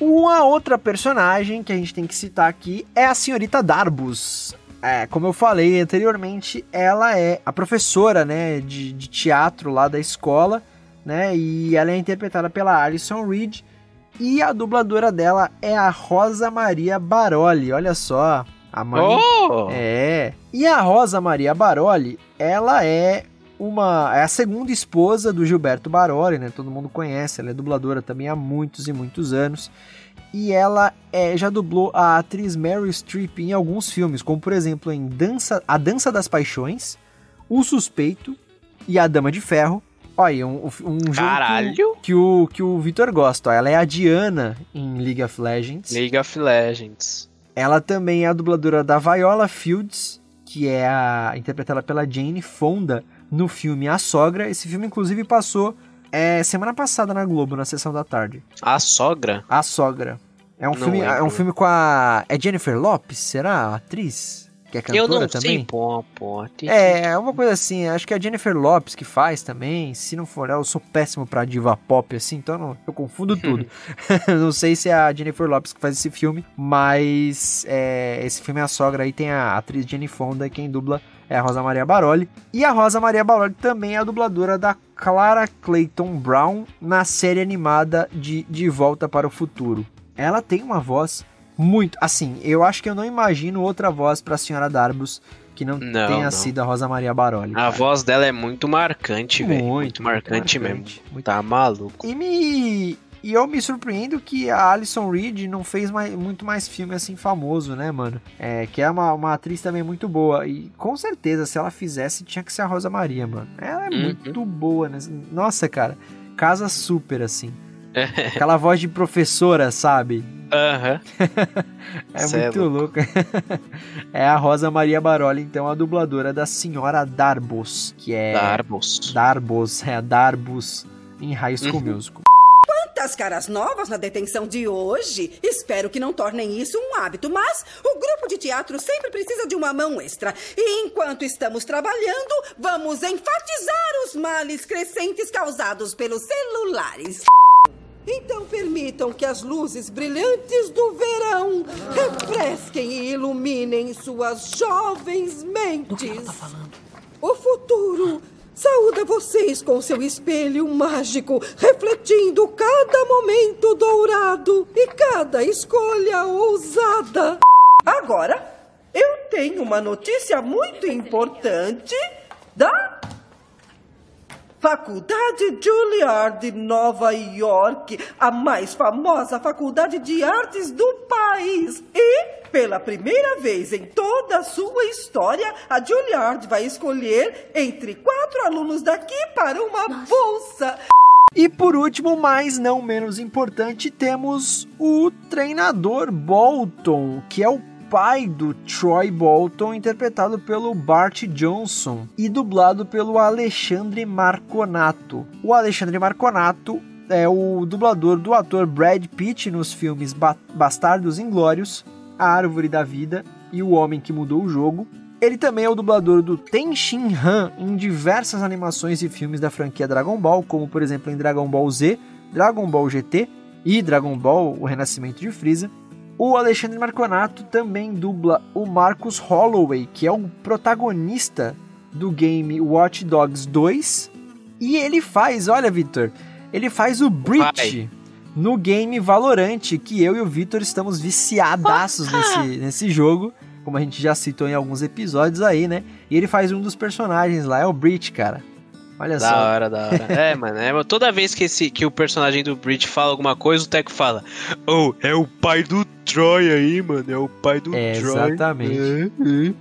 Uma outra personagem que a gente tem que citar aqui é a senhorita Darbus. É, como eu falei anteriormente, ela é a professora, né, de, de teatro lá da escola, né, e ela é interpretada pela Alison Reed, e a dubladora dela é a Rosa Maria Baroli, olha só. A Maria... Oh! É. E a Rosa Maria Baroli, ela é uma é a segunda esposa do Gilberto Baroli, né? Todo mundo conhece, ela é dubladora também há muitos e muitos anos e ela é, já dublou a atriz Meryl Streep em alguns filmes, como por exemplo em Dança, A Dança das Paixões, O Suspeito e A Dama de Ferro. Olha, um, um jogo que, que o, que o Vitor gosta. Ó. Ela é a Diana em League of Legends. League of Legends. Ela também é a dubladora da Viola Fields, que é a interpretada pela Jane Fonda no filme A Sogra. Esse filme, inclusive, passou É semana passada na Globo, na sessão da tarde. A sogra? A sogra. É um Não filme, é um filme com a é Jennifer Lopes, será? A atriz? Que é cantora Eu não também? sei, pô, pô. É, é uma coisa assim, acho que é a Jennifer Lopes que faz também. Se não for ela, eu sou péssimo pra diva pop, assim, então eu, não- eu confundo [LAUGHS] tudo. [LAUGHS] não sei se é a Jennifer Lopes que faz esse filme, mas é, esse filme é a sogra aí, tem a atriz Jenny Fonda, quem dubla é a Rosa Maria Baroli. E a Rosa Maria Baroli também é a dubladora da Clara Clayton Brown na série animada de De Volta para o Futuro. Ela tem uma voz muito. Assim, eu acho que eu não imagino outra voz pra Senhora Darbus que não, Não, tenha não. sido a Rosa Maria Baroli. A voz dela é muito marcante, velho. Muito, Muito, marcante, marcante, mesmo. Tá maluco. E me. E eu me surpreendo que a Alison Reed não fez mais, muito mais filme assim famoso, né, mano? É, que é uma, uma atriz também muito boa. E com certeza, se ela fizesse, tinha que ser a Rosa Maria, mano. Ela é Uhum. muito boa, né? Nossa, cara, casa super, assim. Aquela voz de professora, sabe? Aham. [LAUGHS] É Cê é muito louco. [LAUGHS] é a Rosa Maria Baroli, então, a dubladora da Senhora Darbus, que é... Darbus. Darbus, é a Darbus em High School Uhum. Musical. Quantas caras novas na detenção de hoje! Espero que não tornem isso um hábito, mas o grupo de teatro sempre precisa de uma mão extra. E enquanto estamos trabalhando, vamos enfatizar os males crescentes causados pelos celulares. Então permitam que as luzes brilhantes do verão refresquem e iluminem suas jovens mentes. O futuro saúda vocês com seu espelho mágico, refletindo cada momento dourado e cada escolha ousada. Agora, eu tenho uma notícia muito importante da Faculdade Juilliard de Nova York, a mais famosa faculdade de artes do país. E, pela primeira vez em toda a sua história, a Juilliard vai escolher entre quatro alunos daqui para uma bolsa. E por último, mas não menos importante, temos o treinador Bolton, que é o pai do Troy Bolton, interpretado pelo Bart Johnson e dublado pelo Alexandre Marconato. O Alexandre Marconato é o dublador do ator Brad Pitt nos filmes Ba- Bastardos Inglórios, A Árvore da Vida e O Homem que Mudou o Jogo. Ele também é o dublador do Ten Shin Han em diversas animações e filmes da franquia Dragon Ball, como por exemplo em Dragon Ball Z, Dragon Ball GT e Dragon Ball O Renascimento de Freeza. O Alexandre Marconato também dubla o Marcus Holloway, que é o protagonista do game Watch Dogs 2. E ele faz, olha, Victor, ele faz o Breach no game Valorant, que eu e o Victor estamos viciadaços nesse, nesse jogo, como a gente já citou em alguns episódios aí, né? E ele faz um dos personagens lá, é o Breach, cara. Olha Da só. hora, da hora. [LAUGHS] É, mano, é, toda vez que, esse, que o personagem do Bridge fala alguma coisa, o Teco fala: Oh, é o pai do Troy aí, mano. É o pai do É, Troy. exatamente.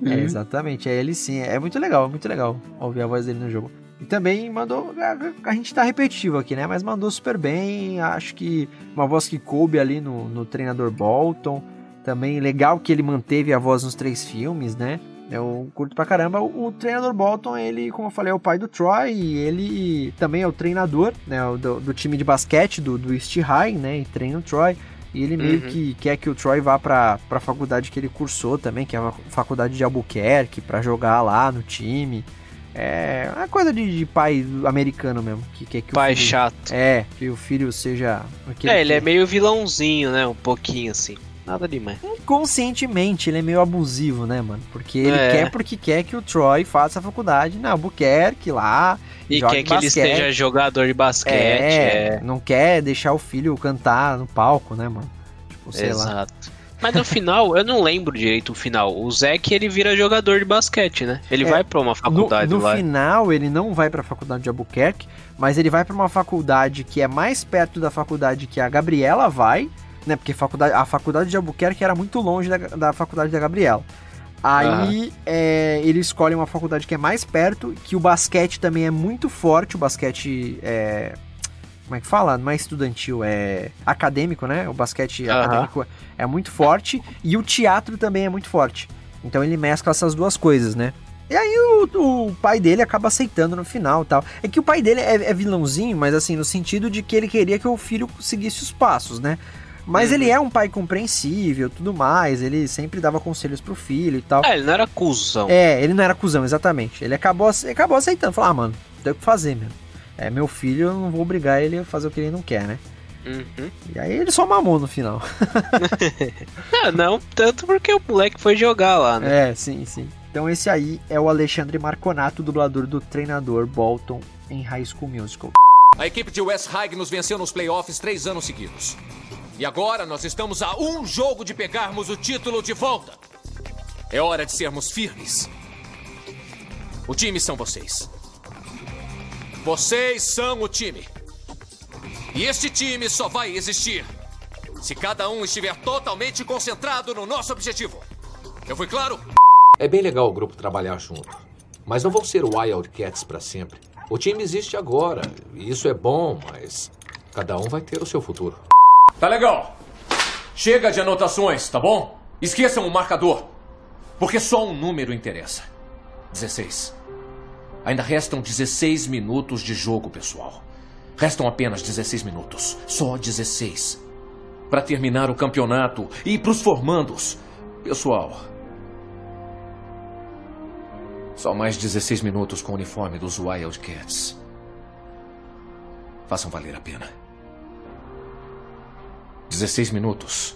É, É, exatamente, é ele sim. É muito legal, muito legal ouvir a voz dele no jogo. E também mandou. A, a gente tá repetitivo aqui, né? Mas mandou super bem. Acho que uma voz que coube ali no, no treinador Bolton. Também legal que ele manteve a voz nos três filmes, né? Eu curto pra caramba. O, o treinador Bolton, ele, como eu falei, é o pai do Troy. E ele também é o treinador né, do, do time de basquete do, do East High, né? E treina o Troy. E ele meio Uhum. que quer que o Troy vá pra, pra faculdade que ele cursou também, que é a faculdade de Albuquerque, pra jogar lá no time. É uma coisa de, de pai americano mesmo. Que quer que Pai o filho, chato. É, que o filho seja. que É, ele é quer. meio vilãozinho, né? Um pouquinho assim. Nada demais. Inconscientemente, ele é meio abusivo, né, mano? Porque ele É. quer porque quer que o Troy faça a faculdade na Albuquerque lá. E quer que ele basquete. esteja jogador de basquete. É, É, não quer deixar o filho cantar no palco, né, mano? Tipo, sei lá. Exato. Mas no final, eu não lembro direito o final. O Zack, ele vira jogador de basquete, né? Ele É, vai pra uma faculdade no, no lá. final, ele não vai pra faculdade de Albuquerque, mas ele vai pra uma faculdade que é mais perto da faculdade que a Gabriela vai, né? Porque faculdade, a faculdade de Albuquerque era muito longe da, da faculdade da Gabriela. Aí é, ele escolhe uma faculdade que é mais perto, que o basquete também é muito forte, o basquete é. Como é que fala? Não é estudantil, é acadêmico, né? O basquete Aham. acadêmico é muito forte e o teatro também é muito forte. Então ele mescla essas duas coisas, né? E aí o, o, pai dele acaba aceitando no final tal. É que o pai dele é, é, vilãozinho, mas assim, no sentido de que ele queria que o filho seguisse os passos, né? Mas uhum. ele é um pai compreensível, tudo mais, ele sempre dava conselhos pro filho e tal. É, ele não era cuzão. É, ele não era cuzão, exatamente. Ele acabou, acabou aceitando, falou, ah, mano, tem o que fazer mesmo. É, meu filho, eu não vou obrigar ele a fazer o que ele não quer, né? Uhum. E aí ele só mamou no final. ah, [LAUGHS] não, tanto porque o moleque foi jogar lá, né? É, sim, sim. Então esse aí é o Alexandre Marconato, dublador do treinador Bolton em High School Musical. A equipe de West High nos venceu nos playoffs três anos seguidos. E agora nós estamos a um jogo de pegarmos o título de volta. É hora de sermos firmes. O time são vocês. Vocês são o time. E este time só vai existir se cada um estiver totalmente concentrado no nosso objetivo. Eu fui claro? É bem legal o grupo trabalhar junto. Mas não vão ser Wildcats para sempre. O time existe agora. E isso é bom, mas cada um vai ter o seu futuro. Tá legal. Chega de anotações, tá bom? Esqueçam o marcador. Porque só um número interessa. 16. Ainda restam 16 minutos de jogo, pessoal. Restam apenas 16 minutos. Só 16. Para terminar o campeonato e para os formandos. Pessoal. Só mais 16 minutos com o uniforme dos Wildcats. Façam valer a pena. 16 minutos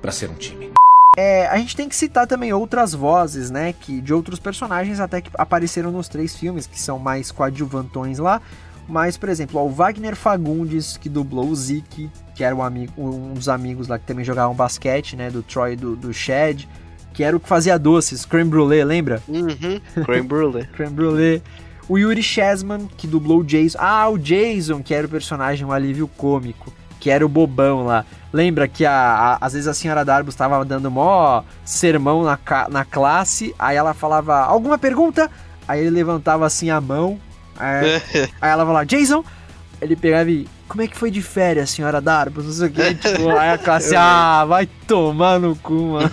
para ser um time. É, a gente tem que citar também outras vozes, né, que de outros personagens até que apareceram nos três filmes, que são mais coadjuvantões lá. Mas, por exemplo, ó, o Wagner Fagundes, que dublou o Zeke, que era um, amigo, um dos amigos lá que também jogavam basquete, né, do Troy do, do Shed, que era o que fazia doces, creme brulee, lembra? Uhum, creme brulee. [LAUGHS] creme brulee. O Yuri Chesman, que dublou o Jason. Ah, o Jason, que era o personagem, um alívio cômico que era o bobão lá. Lembra que a, a, às vezes a senhora Darbus estava dando mó sermão na, na classe, aí ela falava, alguma pergunta? Aí ele levantava assim a mão, aí, [LAUGHS] aí ela falava, Jason, ele pegava e, como é que foi de férias, senhora Darbus? Não sei o que, [LAUGHS] tipo, aí a classe, ah, vai tomar no cu, mano.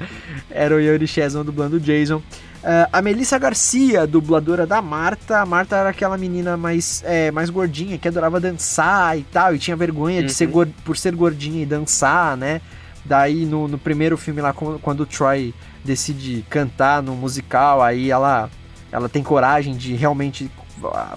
[LAUGHS] Era o Yuri Chesman dublando o Jason. Uh, a Melissa Garcia, dubladora da Marta. A Marta era aquela menina mais, é, mais gordinha que adorava dançar e tal, e tinha vergonha uhum. de ser uhum. por ser gordinha e dançar, né? Daí no, no primeiro filme lá, quando o Troy decide cantar no musical, aí ela, ela tem coragem de realmente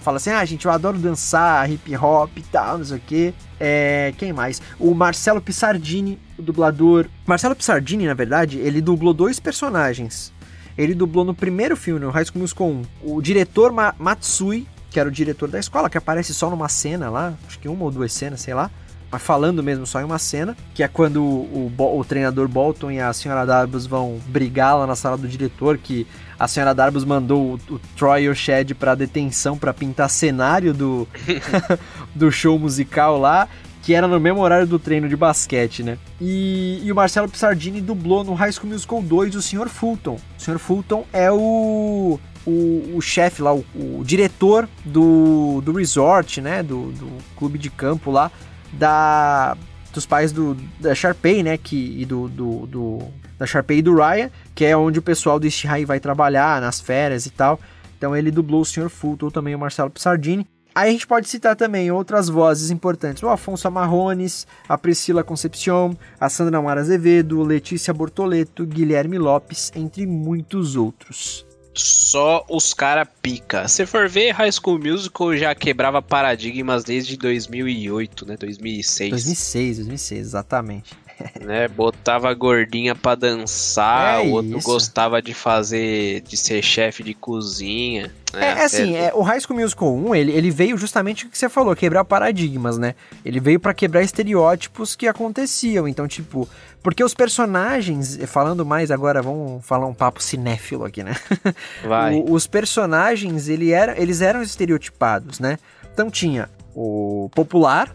fala assim: ah, gente, eu adoro dançar hip hop e tal, não sei o que. É, quem mais? O Marcelo Pissardini, o dublador. Marcelo Pissardini, na verdade, ele dublou dois personagens ele dublou no primeiro filme, no High School Musical 1, o diretor Ma Matsui, que era o diretor da escola, que aparece só numa cena lá, acho que uma ou duas cenas, sei lá. Mas falando mesmo só em uma cena, que é quando o, o, o treinador Bolton e a senhora Darbus vão brigar lá na sala do diretor, que a senhora Darbus mandou o, o Troy e o Shed pra detenção para pintar cenário do, [LAUGHS] do show musical lá que era no mesmo horário do treino de basquete, né? E, e o Marcelo Pissardini dublou no High School Musical 2 o Sr. Fulton. O Sr. Fulton é o o, o chefe lá, o, o, diretor do, do resort, né? Do, do clube de campo lá, da, dos pais do, da Sharpay, né? Que, e do, do, do, da Sharpay e do Ryan, que é onde o pessoal do East High vai trabalhar nas férias e tal. Então ele dublou o Sr. Fulton, também o Marcelo Pissardini. Aí a gente pode citar também outras vozes importantes: o Afonso Amarrones, a Priscila Concepcion, a Sandra Mara Azevedo, Letícia Bortoleto, Guilherme Lopes, entre muitos outros. Só os cara pica. Se for ver, High School Musical já quebrava paradigmas desde 2008, né? 2006. 2006, 2006, exatamente. Né? Botava a gordinha pra dançar, é o outro isso. gostava de fazer, de ser chefe de cozinha. É, é assim, é, o High School Musical 1, ele, ele veio justamente o que você falou, quebrar paradigmas, né? Ele veio para quebrar estereótipos que aconteciam. Então, tipo, porque os personagens, falando mais agora, vamos falar um papo cinéfilo aqui, né? [LAUGHS] Vai. o, os personagens, ele era, eles eram estereotipados, né? Então tinha o popular,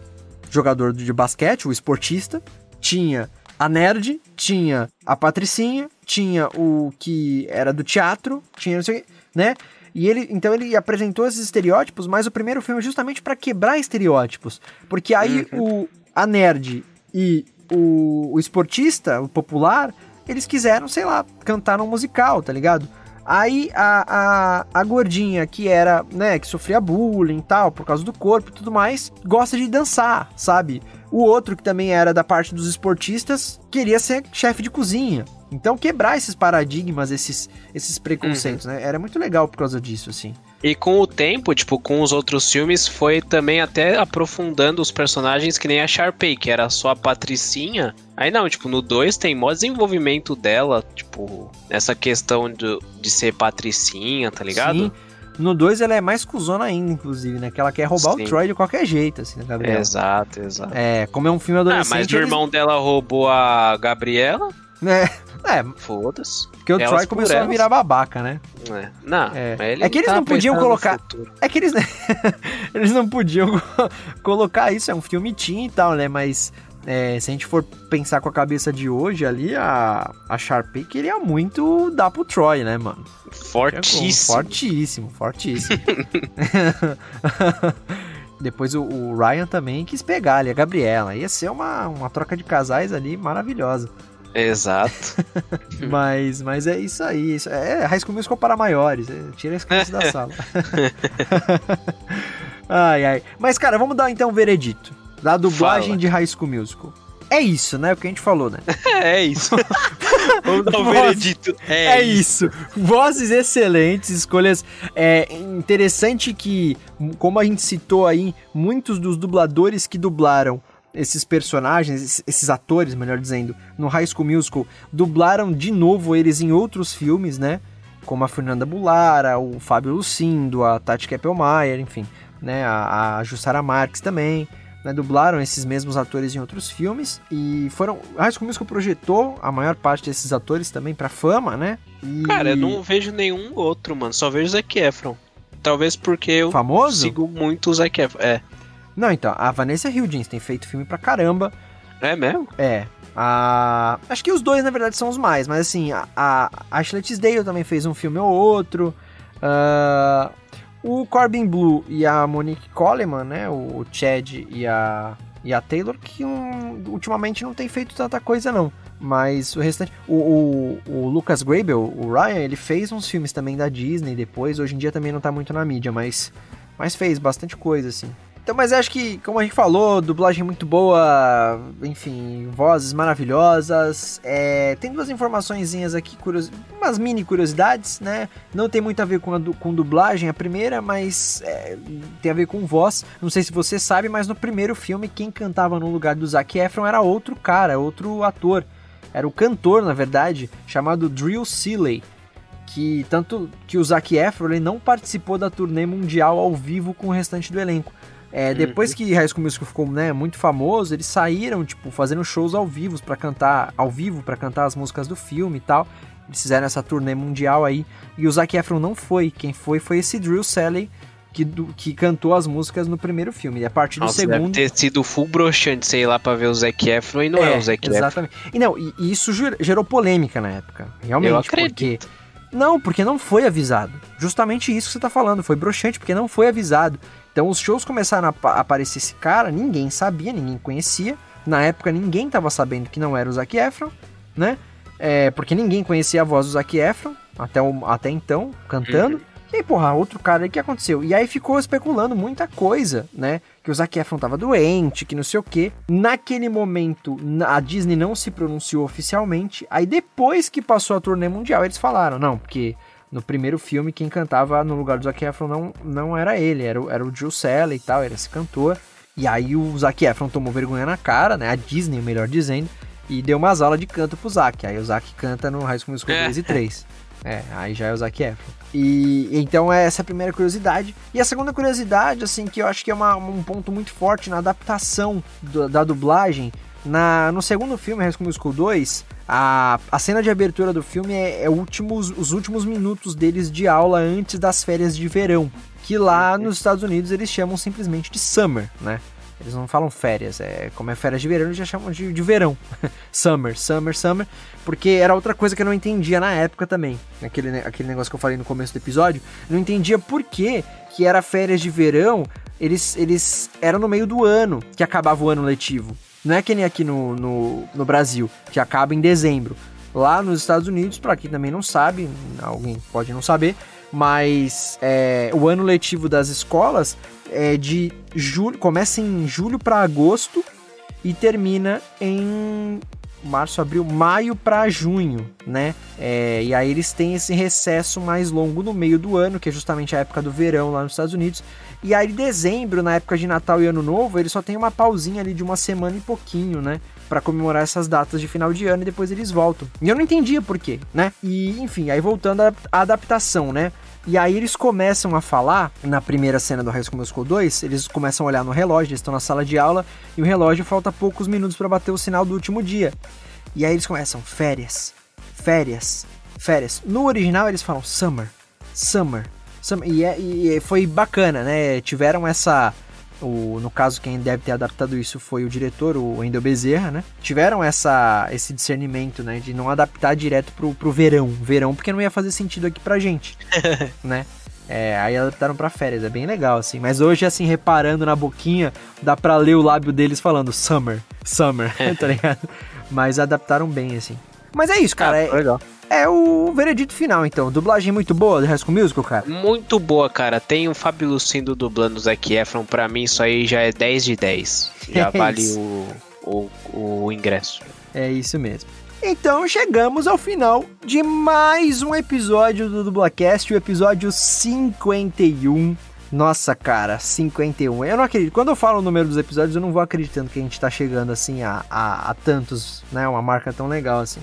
jogador de basquete, o esportista, tinha a nerd, tinha a patricinha, tinha o que era do teatro, tinha, né? E ele, então ele apresentou esses estereótipos, mas o primeiro filme é justamente para quebrar estereótipos, porque aí uhum. o a nerd e o, o esportista, o popular, eles quiseram, sei lá, cantar num musical, tá ligado? Aí a, a, a gordinha, que era, né, que sofria bullying e tal, por causa do corpo e tudo mais, gosta de dançar, sabe? O outro, que também era da parte dos esportistas, queria ser chefe de cozinha. Então, quebrar esses paradigmas, esses, esses preconceitos, né? Era muito legal por causa disso, assim. E com o tempo, tipo, com os outros filmes, foi também até aprofundando os personagens que nem a Sharpay, que era só a Patricinha. Aí não, tipo, no 2 tem maior desenvolvimento dela, tipo, nessa questão de, de ser Patricinha, tá ligado? Sim. No 2 ela é mais cuzona ainda, inclusive, né? Que ela quer roubar Sim. o Troy de qualquer jeito, assim, né, Gabriel? Exato, exato. É, como é um filme Ah, adolescente... mas o eles- irmão dela roubou a Gabriela? É, é. Foda-se. Porque o Elas Troy começou a elas. virar babaca, né? É. Não, É, mas ele é que eles tá não podiam colocar. É que eles, [LAUGHS] eles não podiam [LAUGHS] colocar isso, é um filme teen e tal, né? Mas é, se a gente for pensar com a cabeça de hoje ali, a, a Sharpay queria muito dar pro Troy, né, mano? Fortíssimo. Fortíssimo, fortíssimo. [LAUGHS] Depois o, o Ryan também quis pegar ali a Gabriela. Ia ser uma, uma troca de casais ali maravilhosa. Exato. [LAUGHS] Mas, mas é isso aí. Isso, é High School Musical para maiores. é, tira esse criança da [LAUGHS] sala. ai, ai. Mas, cara, vamos dar então um veredito. Da dublagem Fala. de High School Musical. É isso, né? O que a gente falou, né? [LAUGHS] É isso. [LAUGHS] Vamos dar um veredito. É, isso. Vozes excelentes, escolhas. É interessante que, como a gente citou aí, muitos dos dubladores que dublaram esses personagens, esses- esses atores, melhor dizendo, no High School Musical, dublaram de novo eles em outros filmes, né? Como a Fernanda Bulara, o Fábio Lucindo, a Tati Keppelmeier, enfim, né? A, a Jussara Marques também. Né, dublaram esses mesmos atores em outros filmes e foram. A High School Musical projetou a maior parte desses atores também pra fama, né? E... Cara, eu não vejo nenhum outro, mano. Só vejo o Zac Efron. Talvez porque eu Famoso? sigo muito o Zac Efron. É. Não, então, a Vanessa Hudgens tem feito filme pra caramba. É mesmo? É. A... Acho que os dois, na verdade, são os mais, mas assim, a, a Ashley Tisdale também fez um filme ou outro. Ah, o Corbin Blue e a Monique Coleman, né? O Chad e a, e a Taylor, que hum, ultimamente não tem feito tanta coisa, não. Mas o restante. O, o, o Lucas Grabel, o Ryan, ele fez uns filmes também da Disney depois. Hoje em dia também não tá muito na mídia, mas, mas fez bastante coisa, assim. Então, mas acho que, como a gente falou, dublagem muito boa, enfim, vozes maravilhosas. É, tem duas informaçõezinhas aqui, curios... umas mini curiosidades, né? Não tem muito a ver com, a du- com dublagem, a primeira, mas é, tem a ver com voz. Não sei se você sabe, mas no primeiro filme, quem cantava no lugar do Zac Efron era outro cara, outro ator. Era o cantor, na verdade, chamado Drill Seeley que tanto que o Zac Efron ele não participou da turnê mundial ao vivo com o restante do elenco. É, depois que High School Musical ficou né, muito famoso, eles saíram tipo fazendo shows ao vivo para cantar ao vivo para cantar as músicas do filme e tal. Eles fizeram essa turnê mundial aí e o Zac Efron não foi. Quem foi foi esse Drew Salley que, do- que cantou as músicas no primeiro filme. E a partir do Nossa, segundo deve ter sido full broxante, sei lá, pra ver o Zac Efron e não é, o Zac Efron. Exatamente. E não, e, e isso ger- gerou polêmica na época. Realmente. Eu acredito. Porque... Não, porque não foi avisado. Justamente isso que você tá falando. Foi broxante, porque não foi avisado. Então os shows começaram a apa- aparecer esse cara, ninguém sabia, ninguém conhecia. Na época ninguém tava sabendo que não era o Zac Efron, né? É, porque ninguém conhecia a voz do Zac Efron até, o- até então, cantando. E aí, porra, outro cara aí, o que aconteceu? E aí ficou especulando muita coisa, né? Que o Zac Efron tava doente, que não sei o quê. Naquele momento, a Disney não se pronunciou oficialmente. Aí depois que passou a turnê mundial, eles falaram, não, porque no primeiro filme quem cantava no lugar do Zac Efron não, não era ele, era, o- era o Jill Salley e tal, era esse cantor. E aí o Zac Efron tomou vergonha na cara, né? A Disney, melhor dizendo, e deu umas aulas de canto pro Zac. Aí o Zac canta no High School Musical 2 e 3. É, aí já é o Zac Efron. E então é essa a primeira curiosidade. E a segunda curiosidade, assim, que eu acho que é uma- um ponto muito forte na adaptação do- da dublagem. Na, no segundo filme, High School Musical 2, a, a cena de abertura do filme é, é últimos, os últimos minutos deles de aula antes das férias de verão. Que lá nos Estados Unidos eles chamam simplesmente de summer, né? Eles não falam férias, é como é férias de verão, eles já chamam de, de verão. [LAUGHS] summer, summer, summer. Porque era outra coisa que eu não entendia na época também. Aquele, aquele negócio que eu falei no começo do episódio. Não entendia por que, que era férias de verão, eles, eles eram no meio do ano que acabava o ano letivo. Não é que nem aqui no, no, no Brasil, que acaba em dezembro. lá nos Estados Unidos, para quem também não sabe, alguém pode não saber, mas é, o ano letivo das escolas é de julho, começa em julho para agosto e termina em março, abril, maio para junho, né? É, e aí eles têm esse recesso mais longo no meio do ano, que é justamente a época do verão lá nos Estados Unidos. E aí, dezembro, na época de Natal e Ano Novo, eles só tem uma pausinha ali de uma semana e pouquinho, né? Para comemorar essas datas de final de ano e depois eles voltam. E eu não entendia por quê, né? E, enfim, aí voltando à adaptação, né? E aí eles começam a falar, na primeira cena do High School Musical 2, eles começam a olhar no relógio, eles estão na sala de aula, e o relógio falta poucos minutos para bater o sinal do último dia. E aí eles começam, férias, férias, férias. No original eles falam summer, summer. E, é, e foi bacana, né? Tiveram essa o, no caso, quem deve ter adaptado isso foi o diretor, o Wendel Bezerra, né? Tiveram essa, esse discernimento, né? De não adaptar direto pro, pro verão. Verão, porque não ia fazer sentido aqui pra gente, [LAUGHS] né? É, aí adaptaram pra férias, é bem legal, assim. Mas hoje, assim, reparando na boquinha, dá pra ler o lábio deles falando summer, summer, [LAUGHS] tá ligado? Mas adaptaram bem, assim. Mas é isso, cara. Ah, é, legal é o veredito final, então. Dublagem muito boa do High School Musical, cara? Muito boa, cara. Tem o Fábio Lucindo dublando o Zac Efron. Pra mim, isso aí já é 10 de 10. Já [LAUGHS] é vale o, o, o ingresso. É isso mesmo. Então chegamos ao final de mais um episódio do Dublacast, o episódio 51. Nossa, cara, 51. Eu não acredito. Quando eu falo o número dos episódios, eu não vou acreditando que a gente tá chegando assim a, a, a tantos, né? Uma marca tão legal assim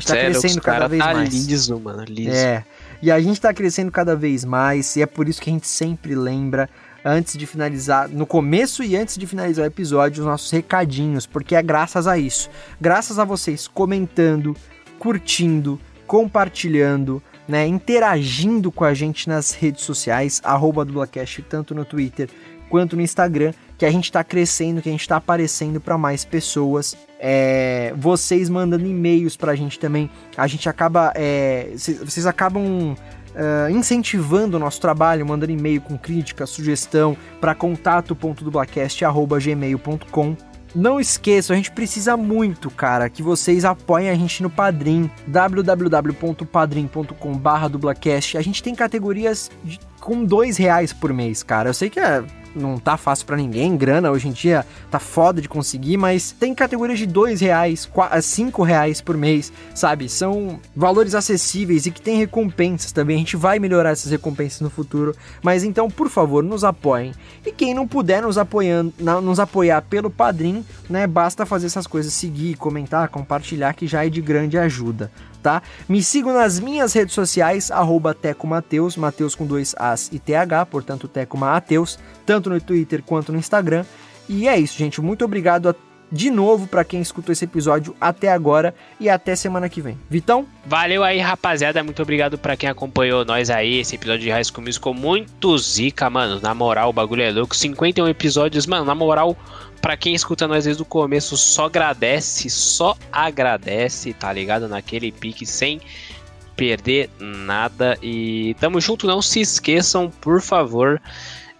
gente tá Sério, crescendo cada vez tá mais. liso, mano, liso. É. E a gente tá crescendo cada vez mais, e é por isso que a gente sempre lembra antes de finalizar, no começo e antes de finalizar o episódio, os nossos recadinhos, porque é graças a isso. Graças a vocês comentando, curtindo, compartilhando, né, interagindo com a gente nas redes sociais, arroba dublacast, tanto no Twitter quanto no Instagram, que a gente está crescendo, que a gente está aparecendo para mais pessoas. É, vocês mandando e-mails para a gente também, a gente acaba, é, vocês acabam Uh, incentivando o nosso trabalho, mandando e-mail com crítica, sugestão para contato.dublacast.gmail.com. Não esqueçam, a gente precisa muito, cara, que vocês apoiem a gente no Padrim, www.padrim.com.br. A gente tem categorias de, com dois reais por mês, cara. Eu sei que é não tá fácil para ninguém, grana hoje em dia tá foda de conseguir, mas tem categorias de dois reais, cinco reais por mês, sabe? São valores acessíveis e que tem recompensas também. A gente vai melhorar essas recompensas no futuro, mas então, por favor, nos apoiem. E quem não puder nos apoiando, nos apoiar pelo Padrim, né? Basta fazer essas coisas, seguir, comentar, compartilhar, que já é de grande ajuda tá? Me sigam nas minhas redes sociais, arroba Teco Mateus, com dois As e TH, portanto Teco Mateus, tanto no Twitter quanto no Instagram. E é isso, gente. Muito obrigado a de novo para quem escutou esse episódio até agora e até semana que vem. Vitão? Valeu aí, rapaziada. Muito obrigado para quem acompanhou nós aí. Esse episódio de High School Musical muito zica, mano. Na moral, o bagulho é louco. 51 episódios, mano. Na moral, para quem escuta nós desde o começo, só agradece, só agradece, tá ligado? Naquele pique sem perder nada. E tamo junto, não se esqueçam, por favor,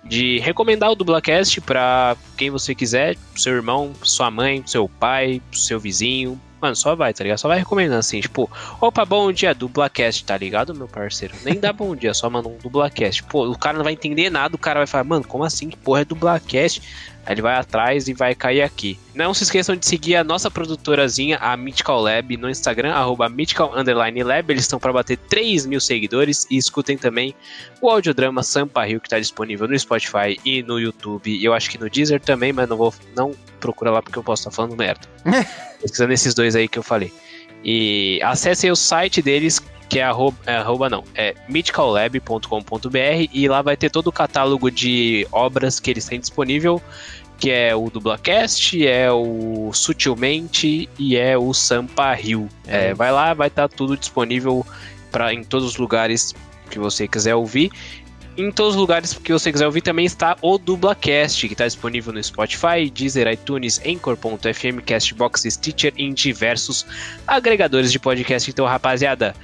de recomendar o Dublacast para quem você quiser, seu irmão, sua mãe, seu pai, seu vizinho. Mano, só vai, tá ligado? Só vai recomendando assim, tipo, opa, bom dia, Dublacast, tá ligado, meu parceiro? Nem dá bom dia, só manda um Dublacast. Pô, o cara não vai entender nada, o cara vai falar, mano, como assim? Que porra é Dublacast? Ele vai atrás e vai cair aqui. Não se esqueçam de seguir a nossa produtorazinha, a Mythical Lab, no Instagram, arroba Mythical Lab. Eles estão para bater 3 mil seguidores. E escutem também o audiodrama Sampa Rio, que está disponível no Spotify e no YouTube. E eu acho que no Deezer também, mas não vou. Não procura lá porque eu posso estar falando merda. [LAUGHS] Pesquisando esses dois aí que eu falei. E acessem o site deles, que é arroba, é arroba não, é mythicallab.com.br e lá vai ter todo o catálogo de obras que eles têm disponível que é o Dublacast, é o Sutilmente e é o Sampa Rio. É, vai lá, vai estar tá tudo disponível para em todos os lugares que você quiser ouvir. Em todos os lugares que você quiser ouvir também está o Dublacast, que está disponível no Spotify, Deezer, iTunes, Anchor.fm, Castbox, Stitcher e em diversos agregadores de podcast. Então, rapaziada,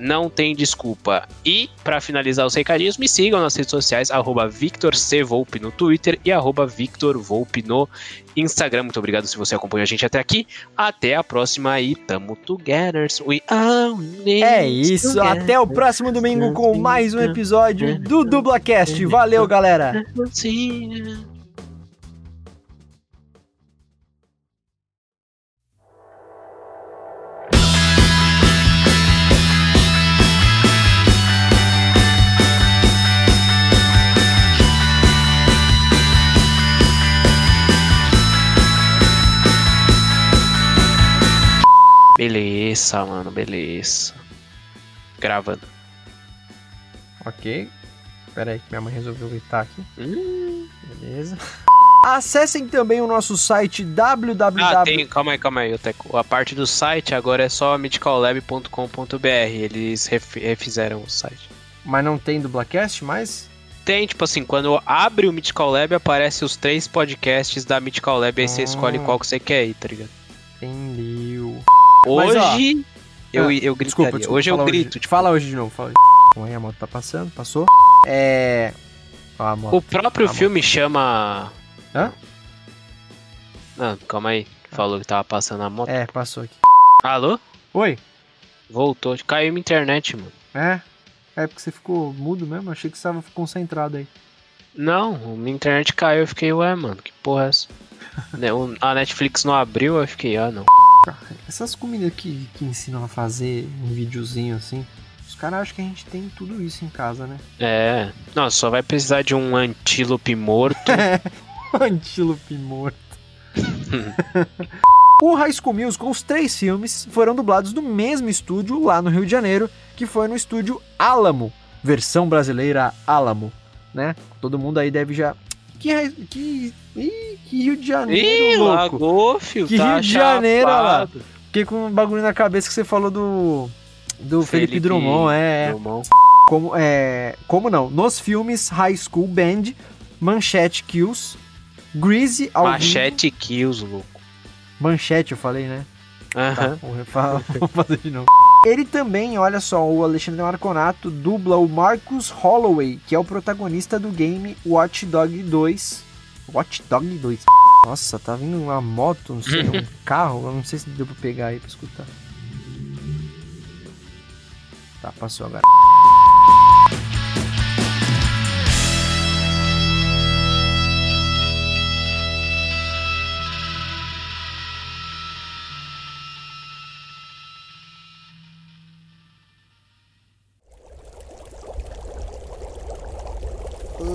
não tem desculpa. E, pra finalizar os recadinhos, me sigam nas redes sociais, arroba Victor C. Volpe no Twitter e arroba Victor Volpe no Instagram. Muito obrigado se você acompanhou a gente até aqui. Até a próxima e tamo together. We are É isso, até o próximo domingo com mais um episódio do DublaCast. Valeu, galera! Beleza, mano, beleza. Gravando. Ok. Pera aí que minha mãe resolveu gritar aqui. Beleza. Acessem também o nosso site www. Ah, tem, calma aí, calma aí, Teco. A parte do site agora é só mythicallab.com.br. Eles ref- refizeram o site. Mas não tem dublacast mais? Tem, tipo assim, quando abre o Mythical Lab, aparece os três podcasts da Mythical Lab, aí você Ah. escolhe qual que você quer ir, tá ligado? Entendeu. Hoje, Mas, eu, ah, eu gritaria. desculpa, desculpa, hoje eu grito, tipo, Fala hoje de novo, fala hoje. Aí a moto tá passando, passou. É. Ó, a moto. O próprio A moto. filme chama. Hã? Não, calma aí. Falou que tava passando a moto. É, passou aqui. Alô? Oi? Voltou. Caiu minha internet, mano. É? É porque você ficou mudo mesmo? Achei que você tava concentrado aí. Não, minha internet caiu. Eu fiquei, ué, mano, que porra é essa? [LAUGHS] Né, a Netflix não abriu, eu fiquei, ah, não. Essas comidas que, que ensinam a fazer um videozinho assim, os caras acham que a gente tem tudo isso em casa, né? É. Não, só vai precisar de um antílope morto. [LAUGHS] Antílope morto. [LAUGHS] o High School Musical, os três filmes, foram dublados no mesmo estúdio lá no Rio de Janeiro, que foi no estúdio Alamo, versão brasileira Alamo, né? Todo mundo aí deve já... Que, que, ih, que Rio de Janeiro, Ih, louco. lagou, filho. Que tá Rio de Janeiro, olha lá. Fiquei com um bagulho na cabeça que você falou do. Do Felipe, Felipe Drummond, é. é. Drummond. Como, é. Como não? Nos filmes High School Band, Manchete Kills, Greasy ao vivo- Machete Kills, louco. Manchete, eu falei, né? Aham. Tá, vou, refa- [LAUGHS] vou fazer de novo. Ele também, olha só, o Alexandre Marconato dubla o Marcus Holloway, que é o protagonista do game Watch Dog 2. Watch Dog 2. Nossa, tá vindo uma moto, não sei, um [LAUGHS] carro, eu não sei se deu pra pegar aí pra escutar. Tá, passou agora.